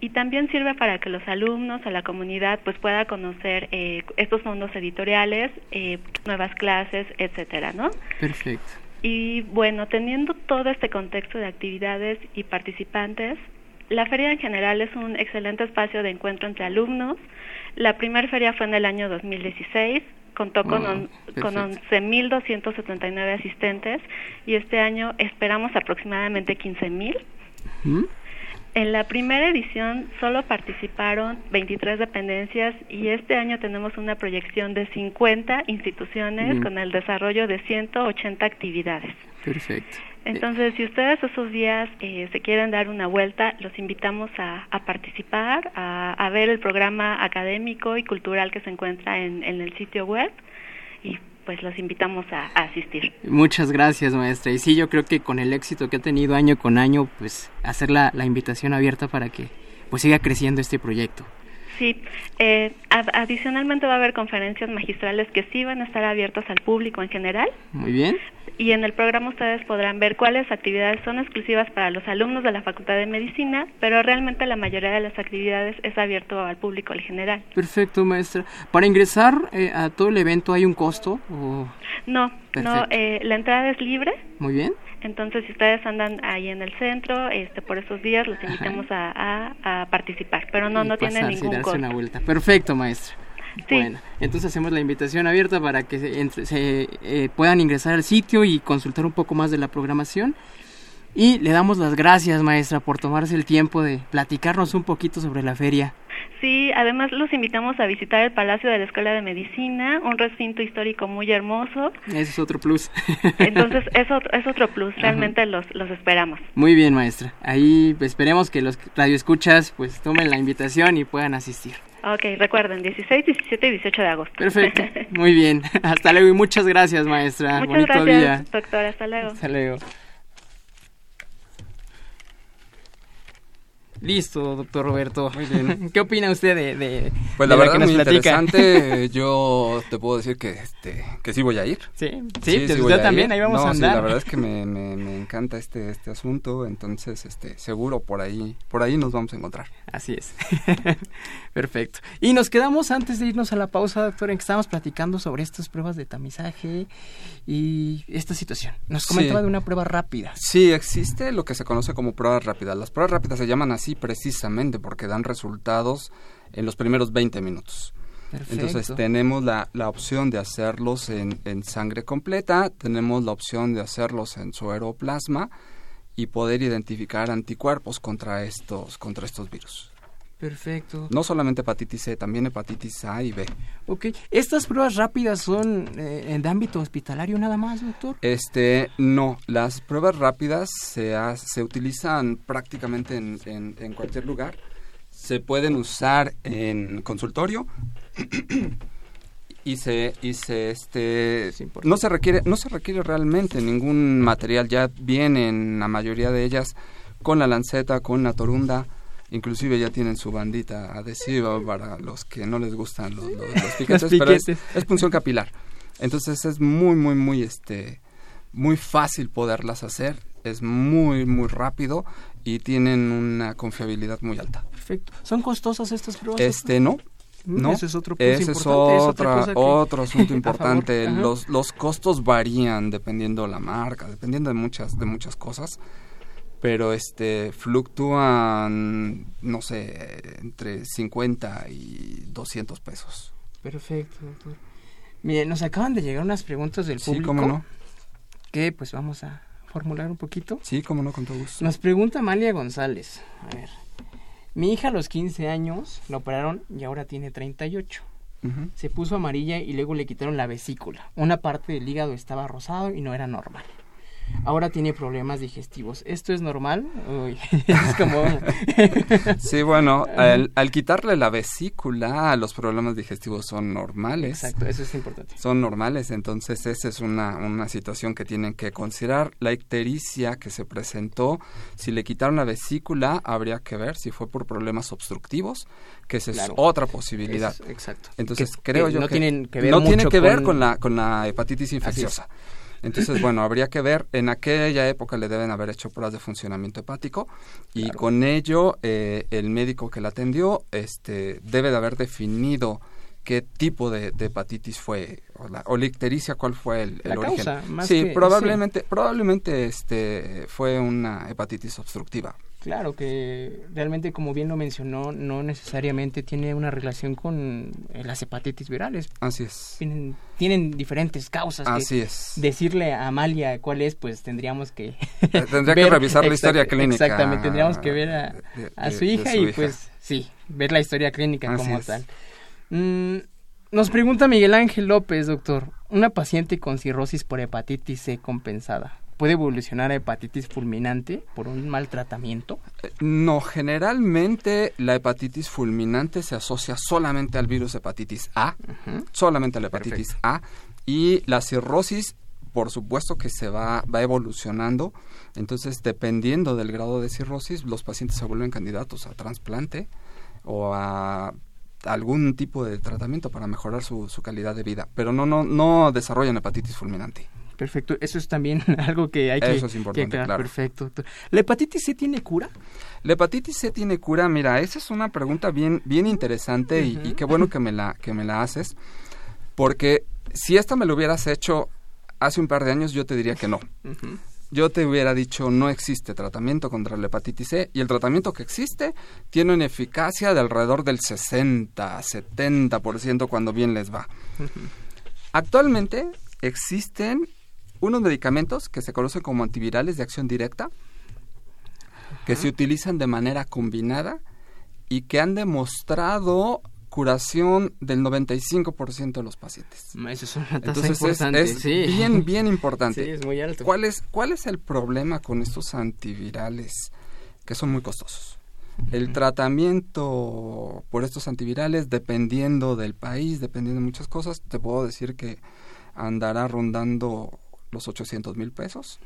Speaker 5: y también sirve para que los alumnos o la comunidad pues pueda conocer eh, estos fondos editoriales, eh, nuevas clases, etcétera, ¿no?
Speaker 2: Perfecto.
Speaker 5: Y bueno, teniendo todo este contexto de actividades y participantes, la feria en general es un excelente espacio de encuentro entre alumnos. La primera feria fue en el año 2016, contó con, con 11.279 asistentes y este año esperamos aproximadamente 15.000. En la primera edición solo participaron 23 dependencias y este año tenemos una proyección de 50 instituciones con el desarrollo de 180 actividades.
Speaker 2: Perfecto.
Speaker 5: Entonces, si ustedes esos días eh, se quieren dar una vuelta, los invitamos a, participar, a, ver el programa académico y cultural que se encuentra en, en el sitio web y pues los invitamos a, asistir.
Speaker 2: Muchas gracias, maestra. Y sí, yo creo que con el éxito que ha tenido año con año, pues hacer la, la invitación abierta para que pues siga creciendo este proyecto.
Speaker 5: Sí, eh, adicionalmente va a haber conferencias magistrales que sí van a estar abiertas al público en general.
Speaker 2: Muy bien.
Speaker 5: Y en el programa ustedes podrán ver cuáles actividades son exclusivas para los alumnos de la Facultad de Medicina, pero realmente la mayoría de las actividades es abierto al público en general.
Speaker 2: Perfecto, maestra. ¿Para ingresar eh, a todo el evento hay un costo?
Speaker 5: No, no eh, la entrada es libre.
Speaker 2: Muy bien.
Speaker 5: Entonces, si ustedes andan ahí en el centro, este, por esos días los invitamos a, a, participar, pero no, no tienen ningún darse
Speaker 2: una vuelta. Perfecto, maestra. Bueno, entonces hacemos la invitación abierta para que se, se eh, puedan ingresar al sitio y consultar un poco más de la programación. Y le damos las gracias, maestra, por tomarse el tiempo de platicarnos un poquito sobre la feria.
Speaker 5: Sí, además los invitamos a visitar el Palacio de la Escuela de Medicina, un recinto histórico muy hermoso.
Speaker 2: Ese es otro plus.
Speaker 5: Entonces, es otro, es otro plus, realmente los, los esperamos.
Speaker 2: Muy bien, maestra. Ahí esperemos que los radioescuchas pues tomen la invitación y puedan asistir.
Speaker 5: Ok, recuerden, 16, 17 y 18 de agosto.
Speaker 2: Perfecto, muy bien. Hasta luego y muchas gracias, maestra.
Speaker 5: Muchas gracias, doctora. Hasta luego.
Speaker 2: Hasta luego. Listo, doctor Roberto. Muy bien. ¿Qué opina usted de, de
Speaker 3: Pues la verdad que muy interesante. Yo te puedo decir que este que sí voy a ir.
Speaker 2: Sí, sí, sí, usted también, ahí vamos a andar.
Speaker 3: Sí, la verdad es que me, me, me, encanta este este asunto, entonces este seguro por ahí por ahí nos vamos a encontrar.
Speaker 2: Así es. Perfecto. Y nos quedamos antes de irnos a la pausa, doctor, en que estábamos platicando sobre estas pruebas de tamizaje y esta situación. Nos comentaba de una prueba rápida.
Speaker 3: Sí, existe lo que se conoce como pruebas rápidas. Las pruebas rápidas se llaman así precisamente porque dan resultados en los primeros 20 minutos. Entonces tenemos la, la, opción de hacerlos en, en, sangre completa, tenemos la opción de hacerlos en sueroplasma y poder identificar anticuerpos contra estos, contra estos virus.
Speaker 2: Perfecto.
Speaker 3: No solamente hepatitis C, también hepatitis A y B.
Speaker 2: Ok. ¿Estas pruebas rápidas son eh, de ámbito hospitalario nada más, doctor?
Speaker 3: Este, no. Las pruebas rápidas se, se utilizan prácticamente en, en, cualquier lugar. Se pueden usar en consultorio y se y se este no se requiere no se requiere realmente ningún material ya vienen la mayoría de ellas con la lanceta con la torunda inclusive ya tienen su bandita adhesiva para los que no les gustan los, los, piquetes, pero es, es, punción capilar. Entonces es muy, muy, muy, este, muy fácil poderlas hacer, es muy, muy rápido y tienen una confiabilidad muy alta.
Speaker 2: Perfecto. ¿Son costosas estas pruebas?
Speaker 3: Este, no.
Speaker 2: Mm, no, ese es otro
Speaker 3: ese es otra, otro asunto importante. Los, los costos varían dependiendo de la marca, dependiendo de muchas, de muchas cosas pero este fluctúan no sé entre 50 y 200 pesos.
Speaker 2: Perfecto doctor. Mire nos acaban de llegar unas preguntas del público sí cómo no. que pues vamos a formular un poquito.
Speaker 3: Sí cómo no con todo gusto.
Speaker 2: Nos pregunta Amalia González. A ver mi hija a los 15 años la operaron y ahora tiene 38 se puso amarilla y luego le quitaron la vesícula. Una parte del hígado estaba rosado y no era normal ahora tiene problemas digestivos. ¿Esto es normal? es como...
Speaker 3: sí, bueno, al, al, quitarle la vesícula, los problemas digestivos son normales.
Speaker 2: Exacto, eso es importante.
Speaker 3: Son normales, entonces esa es una, una situación que tienen que considerar. La ictericia que se presentó, si le quitaron la vesícula, habría que ver si fue por problemas obstructivos, que esa es otra posibilidad.
Speaker 2: exacto.
Speaker 3: Entonces creo yo
Speaker 2: no
Speaker 3: que
Speaker 2: tienen que ver
Speaker 3: no tiene que ver con... la, con la hepatitis infecciosa Entonces, bueno, habría que ver, en aquella época le deben haber hecho pruebas de funcionamiento hepático y con ello eh, el médico que la atendió este, debe de haber definido qué tipo de, hepatitis fue o la, ictericia cuál fue el, origen. sí, probablemente, probablemente este fue una hepatitis obstructiva.
Speaker 2: Claro, que realmente, como bien lo mencionó, no necesariamente tiene una relación con eh, las hepatitis virales.
Speaker 3: Así es.
Speaker 2: Tienen, tienen diferentes causas.
Speaker 3: Así es.
Speaker 2: Decirle a Amalia cuál es, pues tendríamos que...
Speaker 3: Tendría que revisar la historia clínica.
Speaker 2: Exactamente, tendríamos que ver a, su hija y pues sí, ver la historia clínica como tal. Mm, nos pregunta Miguel Ángel López, doctor, una paciente con cirrosis por hepatitis C compensada puede evolucionar a hepatitis fulminante por un mal tratamiento?
Speaker 3: No, generalmente la hepatitis fulminante se asocia solamente al virus hepatitis A, solamente a la hepatitis A, y la cirrosis por supuesto que se va, va evolucionando, entonces dependiendo del grado de cirrosis, los pacientes se vuelven candidatos a trasplante o a algún tipo de tratamiento para mejorar su, su calidad de vida, pero no, no, no desarrollan hepatitis fulminante.
Speaker 2: Perfecto, eso es también algo que hay que...
Speaker 3: Eso es importante, claro.
Speaker 2: Perfecto. ¿La hepatitis C tiene cura?
Speaker 3: La hepatitis C tiene cura, mira, esa es una pregunta bien, bien interesante y, qué bueno que me, la, que me la haces, porque si esta me lo hubieras hecho hace un par de años, yo te diría que no. Yo te hubiera dicho no existe tratamiento contra la hepatitis C y el tratamiento que existe tiene una eficacia de alrededor del 60, 70% cuando bien les va. Actualmente existen unos medicamentos que se conocen como antivirales de acción directa, que se utilizan de manera combinada y que han demostrado curación del 95% de los pacientes.
Speaker 2: Eso es una tasa importante.
Speaker 3: Es, bien, bien importante.
Speaker 2: Sí, es muy alto.
Speaker 3: ¿Cuál es, ¿Cuál es el problema con estos antivirales? Que son muy costosos. El tratamiento por estos antivirales, dependiendo del país, dependiendo de muchas cosas, te puedo decir que andará rondando los 800 mil pesos.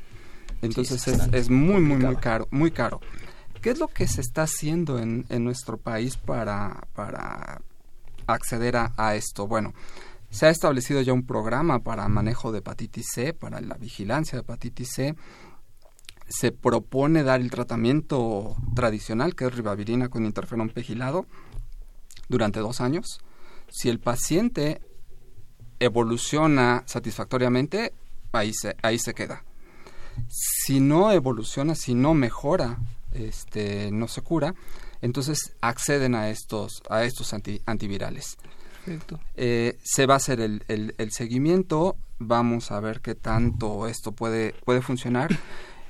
Speaker 3: Entonces es, muy, muy, muy caro, muy caro. ¿Qué es lo que se está haciendo en, en nuestro país para, para acceder a, esto? Bueno, se ha establecido ya un programa para manejo de hepatitis C, para la vigilancia de hepatitis C. Se propone dar el tratamiento tradicional, que es ribavirina con interferón pegilado, durante dos años. Si el paciente evoluciona satisfactoriamente, ahí se, ahí se queda. Si no evoluciona, si no mejora, este, no se cura, entonces acceden a estos, a estos antivirales. Eh, se va a hacer el, el, seguimiento, vamos a ver qué tanto esto puede, puede funcionar.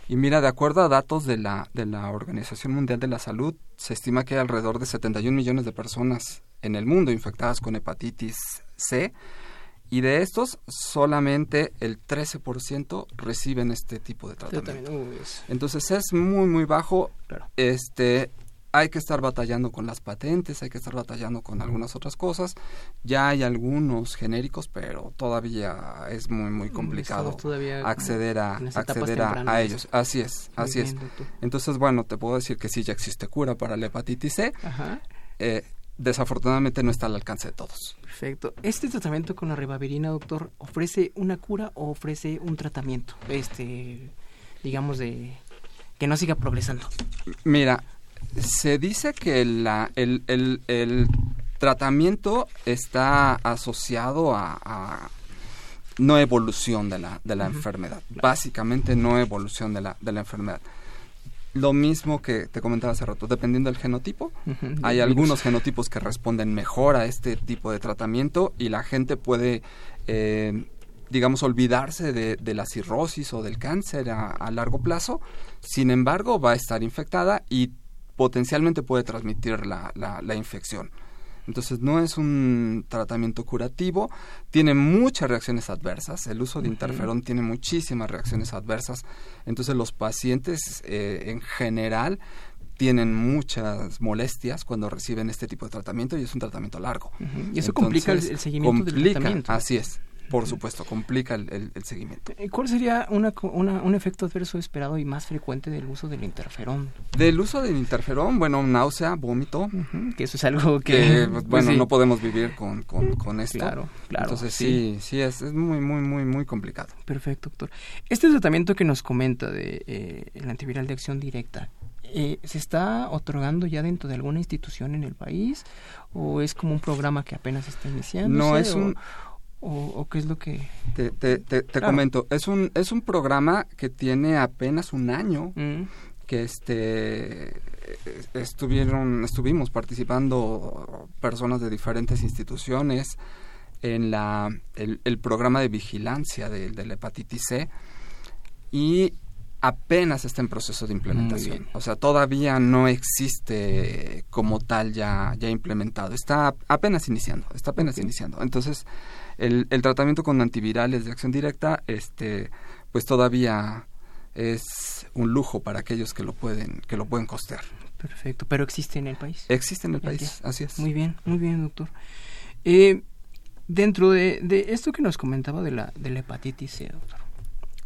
Speaker 3: Y mira, de acuerdo a datos de la, de la Organización Mundial de la Salud, se estima que hay alrededor de 71 millones de personas en el mundo infectadas con hepatitis C y de estos, solamente el 13% reciben este tipo de tratamiento. Entonces es muy, muy bajo. Este, hay que estar batallando con las patentes, hay que estar batallando con algunas otras cosas. Ya hay algunos genéricos, pero todavía es muy muy complicado acceder a acceder a, ellos. Así es, así es. Entonces, bueno, te puedo decir que sí ya existe cura para la hepatitis C. Eh, desafortunadamente no está al alcance de todos.
Speaker 2: Perfecto. ¿Este tratamiento con la ribavirina, doctor, ofrece una cura o ofrece un tratamiento? Este, digamos, de que no siga progresando.
Speaker 3: Mira, se dice que la, el, el, tratamiento está asociado a, no evolución de la, de la enfermedad. Básicamente no evolución de la, de la enfermedad. Lo mismo que te comentaba hace rato, dependiendo del genotipo, hay algunos genotipos que responden mejor a este tipo de tratamiento y la gente puede, eh, digamos, olvidarse de, la cirrosis o del cáncer a, largo plazo. Sin embargo, va a estar infectada y potencialmente puede transmitir la, la infección. Entonces no es un tratamiento curativo, tiene muchas reacciones adversas, el uso de interferón tiene muchísimas reacciones adversas, entonces los pacientes eh, en general tienen muchas molestias cuando reciben este tipo de tratamiento y es un tratamiento largo.
Speaker 2: Y eso complica el, seguimiento del tratamiento.
Speaker 3: Así es, por supuesto, complica el, seguimiento.
Speaker 2: ¿Cuál sería un efecto adverso esperado y más frecuente del uso del interferón?
Speaker 3: Del uso del interferón, bueno, náusea, vómito.
Speaker 2: que eso es algo que...
Speaker 3: Pues, bueno, no podemos vivir con, con, esto.
Speaker 2: Claro, claro.
Speaker 3: Entonces sí, sí, es, es, muy, muy, muy, muy complicado.
Speaker 2: Perfecto, doctor. Este tratamiento que nos comenta de eh, el antiviral de acción directa, eh, ¿se está otorgando ya dentro de alguna institución en el país? ¿O es como un programa que apenas está iniciando?
Speaker 3: No, es un
Speaker 2: o, qué es lo que...?
Speaker 3: Te, te, te, comento, es un, es un programa que tiene apenas un año mm. que este estuvieron estuvimos participando personas de diferentes instituciones en la el, programa de vigilancia de, de, la hepatitis C y apenas está en proceso de implementación. O sea, todavía no existe como tal ya, ya implementado. Está apenas iniciando, está apenas iniciando. Entonces, el, el tratamiento con antivirales de acción directa, este, pues todavía es un lujo para aquellos que lo pueden, que lo pueden costear.
Speaker 2: Perfecto, pero existe en el país.
Speaker 3: Existe en el país, así es.
Speaker 2: Muy bien, muy bien, doctor. Eh, dentro de, de, esto que nos comentaba de la, de la hepatitis C, doctor,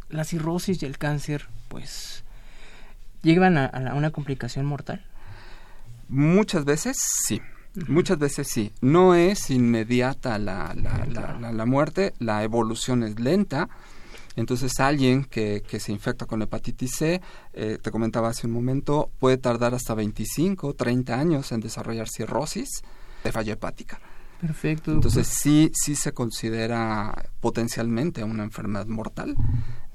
Speaker 2: la cirrosis y el cáncer, pues, llevan a, a una complicación mortal.
Speaker 3: Muchas veces sí. Muchas veces sí. No es inmediata la, la, la, muerte, la evolución es lenta. Entonces alguien que, que se infecta con hepatitis C, eh, te comentaba hace un momento, puede tardar hasta 25, 30 años en desarrollar cirrosis de falla hepática.
Speaker 2: Perfecto.
Speaker 3: Entonces sí, sí se considera potencialmente una enfermedad mortal,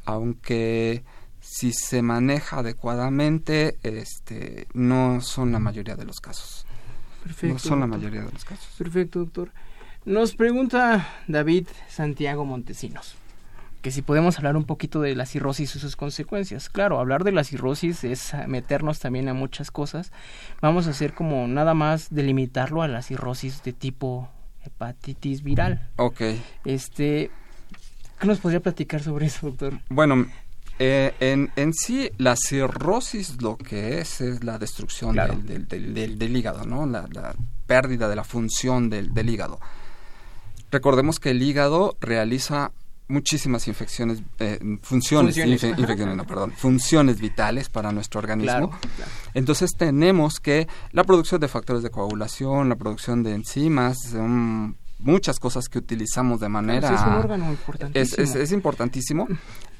Speaker 3: aunque si se maneja adecuadamente, este, no son la mayoría de los casos.
Speaker 2: Perfecto.
Speaker 3: No son la mayoría de los casos.
Speaker 2: Perfecto, doctor. Nos pregunta David Santiago Montesinos que si podemos hablar un poquito de la cirrosis y sus consecuencias. Claro, hablar de la cirrosis es meternos también a muchas cosas. Vamos a hacer como nada más delimitarlo a la cirrosis de tipo hepatitis viral.
Speaker 3: Ok.
Speaker 2: Este, ¿qué nos podría platicar sobre eso, doctor?
Speaker 3: Bueno, eh, en, en, sí, la cirrosis lo que es es la destrucción del, del, del, hígado, ¿no? La, la, pérdida de la función del, del hígado. Recordemos que el hígado realiza muchísimas infecciones, eh, funciones, funciones. no, perdón, funciones vitales para nuestro organismo. Entonces tenemos que la producción de factores de coagulación, la producción de enzimas, un muchas cosas que utilizamos de manera...
Speaker 2: es un órgano importantísimo.
Speaker 3: Es, es, importantísimo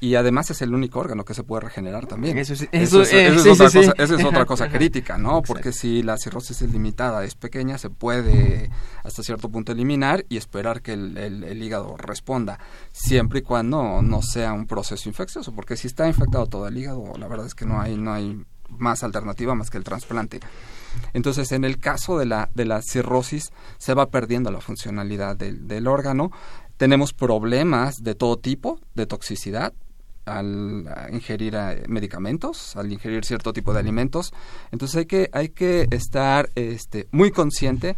Speaker 3: y además es el único órgano que se puede regenerar también.
Speaker 2: Eso es,
Speaker 3: eso, es, otra, cosa, eso es otra cosa crítica, ¿no? Porque si la cirrosis es limitada, es pequeña, se puede hasta cierto punto eliminar y esperar que el, el, hígado responda, siempre y cuando no sea un proceso infeccioso, porque si está infectado todo el hígado, la verdad es que no hay, no hay más alternativa más que el trasplante. Entonces, en el caso de la, de la cirrosis, se va perdiendo la funcionalidad del, del órgano. Tenemos problemas de todo tipo de toxicidad, al ingerir eh, medicamentos, al ingerir cierto tipo de alimentos. Entonces hay que, hay que estar este, muy consciente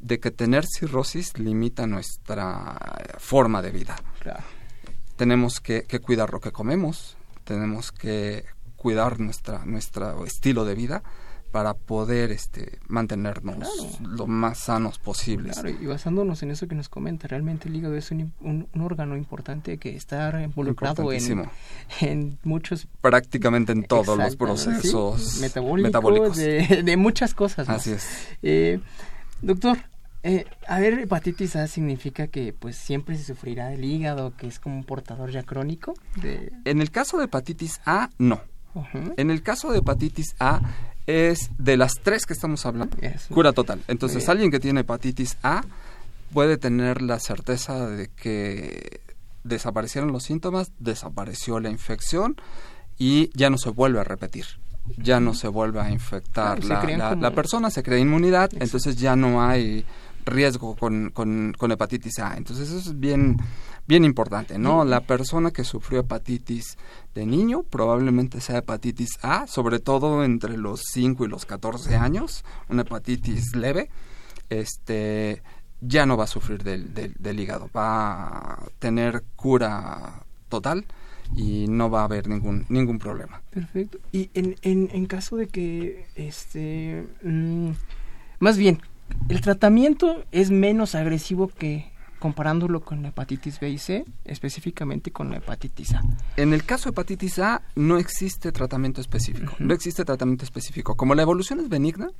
Speaker 3: de que tener cirrosis limita nuestra forma de vida. Tenemos que, que, cuidar lo que comemos, tenemos que cuidar nuestra, nuestro estilo de vida para poder este mantenernos lo más sanos posibles.
Speaker 2: Claro, y basándonos en eso que nos comenta, realmente el hígado es un, un, órgano importante que está involucrado en, en muchos...
Speaker 3: Prácticamente en todos los procesos
Speaker 2: metabólicos, De, muchas cosas.
Speaker 3: Así es.
Speaker 2: Eh, doctor, eh, a ver, hepatitis A significa que pues siempre se sufrirá del hígado, que es como un portador ya crónico. De...
Speaker 3: En el caso de hepatitis A, no. En el caso de hepatitis A, es de las tres que estamos hablando, cura total. Entonces, alguien que tiene hepatitis A puede tener la certeza de que desaparecieron los síntomas, desapareció la infección y ya no se vuelve a repetir. Ya no se vuelve a infectar la, la, persona, se crea inmunidad, entonces ya no hay riesgo con, con, con, hepatitis A. Entonces eso es bien, bien importante, ¿no? La persona que sufrió hepatitis de niño probablemente sea hepatitis A, sobre todo entre los 5 y los 14 años, una hepatitis leve, este ya no va a sufrir del, del, del hígado, va a tener cura total y no va a haber ningún ningún problema.
Speaker 2: Perfecto. Y en, en, en caso de que este mm, más bien el tratamiento es menos agresivo que comparándolo con la hepatitis B y C, específicamente con la hepatitis A.
Speaker 3: En el caso de hepatitis A no existe tratamiento específico, no existe tratamiento específico. Como la evolución es benigna,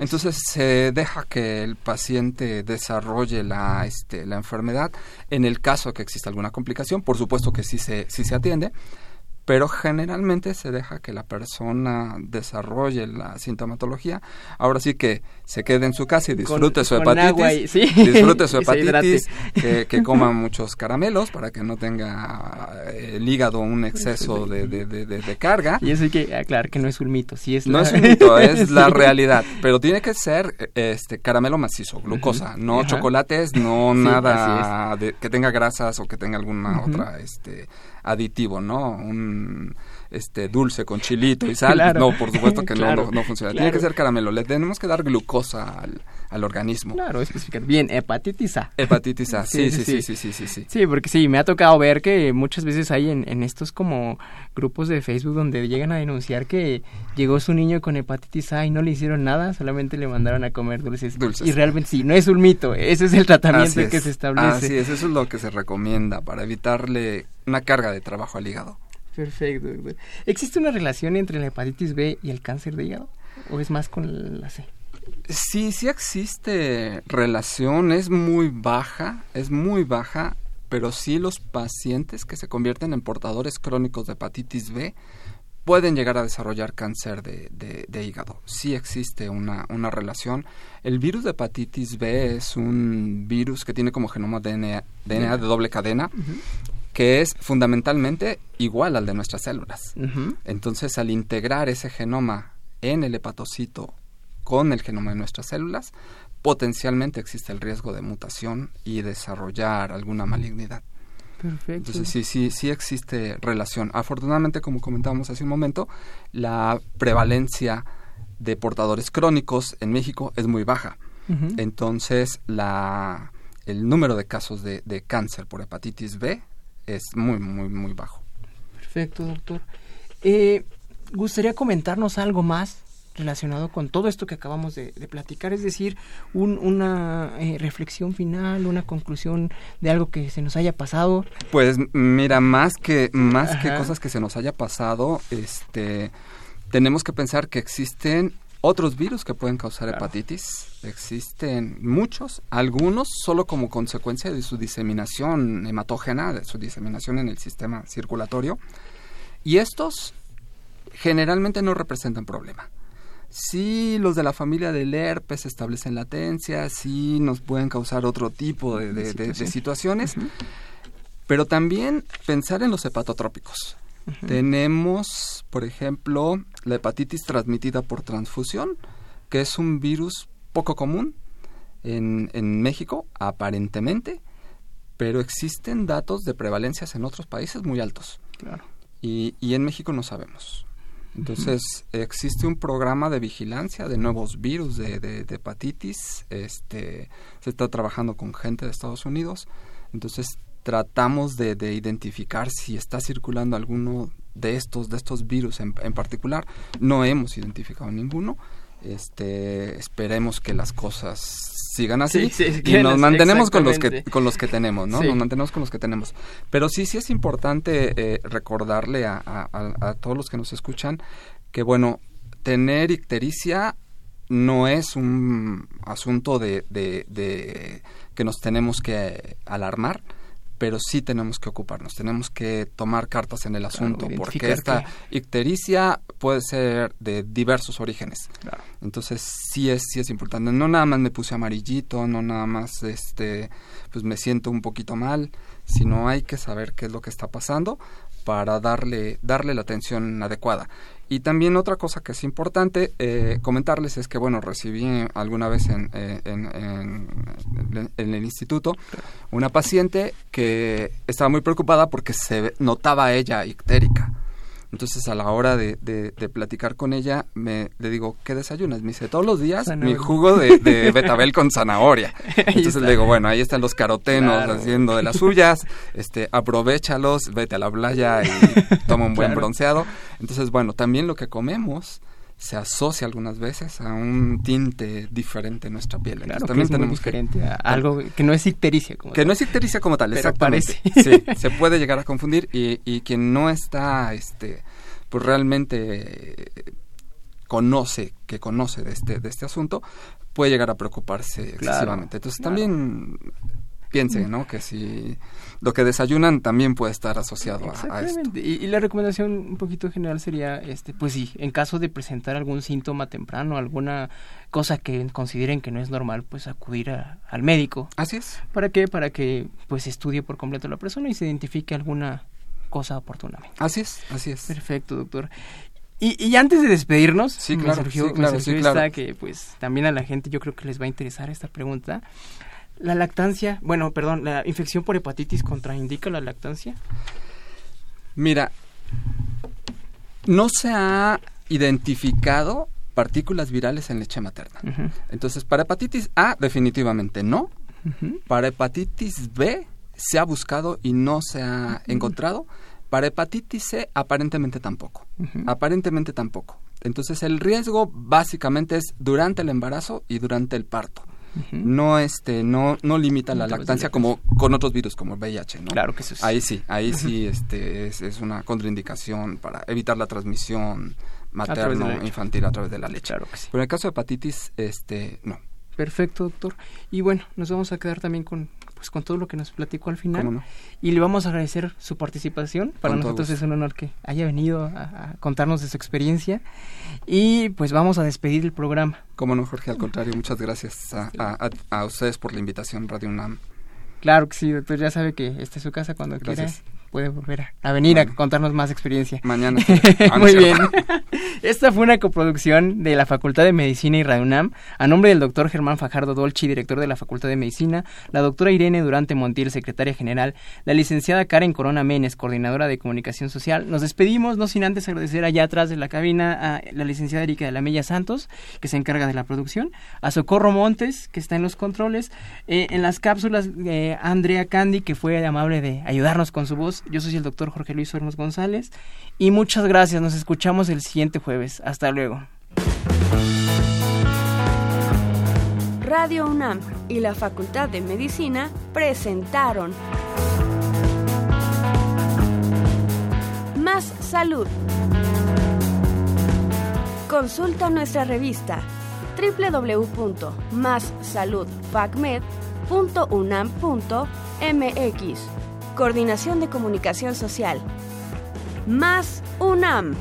Speaker 3: entonces se deja que el paciente desarrolle la, este, la enfermedad. En el caso que exista alguna complicación, por supuesto que sí se, sí se atiende, pero generalmente se deja que la persona desarrolle la sintomatología. Ahora sí que se quede en su casa y disfrute su hepatitis, disfrute su hepatitis, que, coma muchos caramelos para que no tenga eh, el hígado un exceso de, de, carga.
Speaker 2: Y eso hay que aclarar que no es un mito, sí es
Speaker 3: No es un mito, es la realidad, pero tiene que ser este caramelo macizo, glucosa, no chocolates, no nada que tenga grasas o que tenga alguna otra este aditivo, ¿no? Un este dulce con chilito y sal. No, por supuesto que no, no, funciona. Tiene que ser caramelo. Le tenemos que dar glucosa al, al organismo.
Speaker 2: Claro, especificar. Bien, hepatitis A.
Speaker 3: Hepatitis A, sí sí sí, sí, sí, sí, sí,
Speaker 2: sí. porque sí, me ha tocado ver que muchas veces hay en, en estos como grupos de Facebook donde llegan a denunciar que llegó su niño con hepatitis A y no le hicieron nada, solamente le mandaron a comer dulces. dulces. Y realmente sí, no es un mito, ese es el tratamiento que se establece.
Speaker 3: Así es, eso es lo que se recomienda para evitarle una carga de trabajo al hígado.
Speaker 2: Perfecto. ¿Existe una relación entre la hepatitis B y el cáncer de hígado? ¿O es más con la C?
Speaker 3: Sí, sí existe relación, es muy baja, es muy baja, pero sí los pacientes que se convierten en portadores crónicos de hepatitis B pueden llegar a desarrollar cáncer de, de, hígado. Sí existe una, una, relación. El virus de hepatitis B es un virus que tiene como genoma DNA, DNA de doble cadena que es fundamentalmente igual al de nuestras células. Entonces, al integrar ese genoma en el hepatocito con el genoma de nuestras células, potencialmente existe el riesgo de mutación y desarrollar alguna malignidad.
Speaker 2: Perfecto.
Speaker 3: Entonces sí, sí, sí existe relación. Afortunadamente, como comentábamos hace un momento, la prevalencia de portadores crónicos en México es muy baja. Entonces, la, el número de casos de, de cáncer por hepatitis B es muy, muy, muy bajo.
Speaker 2: Perfecto, doctor. Eh, ¿Gustaría comentarnos algo más relacionado con todo esto que acabamos de, platicar? Es decir, una eh, reflexión final, una conclusión de algo que se nos haya pasado.
Speaker 3: Pues mira, más que, más que cosas que se nos haya pasado, este, tenemos que pensar que existen otros virus que pueden causar hepatitis. Existen muchos, algunos solo como consecuencia de su diseminación hematógena, de su diseminación en el sistema circulatorio. Y estos generalmente no representan problema. Si los de la familia del herpes establecen latencia, sí nos pueden causar otro tipo de, situaciones. Pero también pensar en los hepatotrópicos. Tenemos, por ejemplo, la hepatitis transmitida por transfusión, que es un virus poco común en, en México, aparentemente, pero existen datos de prevalencias en otros países muy altos.
Speaker 2: Claro.
Speaker 3: Y, y en México no sabemos. Entonces, existe un programa de vigilancia de nuevos virus de, de, de, hepatitis. Este, se está trabajando con gente de Estados Unidos. Entonces, tratamos de, de, identificar si está circulando alguno de estos, de estos virus en, en particular. No hemos identificado ninguno. Este, esperemos que las cosas sigan así y nos mantenemos con los que con los que tenemos, ¿no? Nos mantenemos con los que tenemos. Pero sí, sí es importante eh, recordarle a, a, todos los que nos escuchan que bueno, tener ictericia no es un asunto de, de, de que nos tenemos que alarmar pero sí tenemos que ocuparnos, tenemos que tomar cartas en el asunto, porque esta ictericia puede ser de diversos orígenes. Entonces sí es, sí es importante. No nada más me puse amarillito, no nada más este, pues me siento un poquito mal, sino hay que saber qué es lo que está pasando para darle, darle la atención adecuada. Y también otra cosa que es importante eh, comentarles es que, bueno, recibí alguna vez en, eh, en, en, el instituto una paciente que estaba muy preocupada porque se notaba ella ictérica. Entonces a la hora de, de, platicar con ella, me le digo, ¿qué desayunas? Me dice, todos los días mi jugo de, de, betabel con zanahoria. Entonces le digo, bueno, ahí están los carotenos haciendo de las suyas, este, aprovechalos, vete a la playa y toma un buen bronceado. Entonces, bueno, también lo que comemos se asocia algunas veces a un tinte diferente en nuestra piel.
Speaker 2: Claro, también tenemos diferente a algo que no es ictericia
Speaker 3: como que no es ictericia como tal,
Speaker 2: Pero Parece.
Speaker 3: Sí, se puede llegar a confundir y, y quien no está, este, pues realmente conoce, que conoce de este, de este asunto, puede llegar a preocuparse excesivamente. Entonces también piensen, ¿no? Que si lo que desayunan también puede estar asociado a, esto.
Speaker 2: Y, y, la recomendación un poquito general sería, este, pues sí, en caso de presentar algún síntoma temprano, alguna cosa que consideren que no es normal, pues acudir al médico.
Speaker 3: Así es.
Speaker 2: ¿Para qué? Para que pues estudie por completo la persona y se identifique alguna cosa oportunamente.
Speaker 3: Así es, así es.
Speaker 2: Perfecto, doctor. Y, y antes de despedirnos,
Speaker 3: sí, claro,
Speaker 2: me surgió, esta que pues también a la gente yo creo que les va a interesar esta pregunta. La lactancia, bueno, perdón, la infección por hepatitis contraindica la lactancia.
Speaker 3: Mira, no se ha identificado partículas virales en leche materna. Entonces, para hepatitis A definitivamente no. Para hepatitis B se ha buscado y no se ha encontrado. Para hepatitis C aparentemente tampoco. Aparentemente tampoco. Entonces el riesgo básicamente es durante el embarazo y durante el parto. No este no no limita la lactancia como con otros virus como el VIH, ¿no?
Speaker 2: Claro que sí.
Speaker 3: Ahí sí, ahí sí este es, es, una contraindicación para evitar la transmisión materno infantil a través de la leche.
Speaker 2: Claro que sí.
Speaker 3: Pero en el caso de hepatitis este no.
Speaker 2: Perfecto, doctor. Y bueno, nos vamos a quedar también con pues con todo lo que nos platicó al final. Y le vamos a agradecer su participación. Para nosotros es un honor que haya venido a, contarnos de su experiencia. Y pues vamos a despedir el programa.
Speaker 3: Cómo no, Jorge, al contrario, muchas gracias a, a, ustedes por la invitación, Radio UNAM.
Speaker 2: Claro que sí, doctor, ya sabe que esta es su casa cuando quiera puede volver a, venir a contarnos más experiencia.
Speaker 3: Mañana.
Speaker 2: Muy bien. Esta fue una coproducción de la Facultad de Medicina y UNAM a nombre del doctor Germán Fajardo Dolci, director de la Facultad de Medicina, la doctora Irene Durante Montiel, secretaria general, la licenciada Karen Corona Menes, coordinadora de comunicación social. Nos despedimos, no sin antes agradecer allá atrás de la cabina a la licenciada Erika de la Mella Santos, que se encarga de la producción, a Socorro Montes, que está en los controles, eh, en las cápsulas, eh, Andrea Candy, que fue amable de ayudarnos con su voz, yo soy el doctor Jorge Luis Hornos González y muchas gracias. Nos escuchamos el siguiente jueves. Hasta luego.
Speaker 1: Radio UNAM y la Facultad de Medicina presentaron Más Salud. Consulta nuestra revista www.massaludfacmed.unam.mx Coordinación de Comunicación Social. Más UNAM.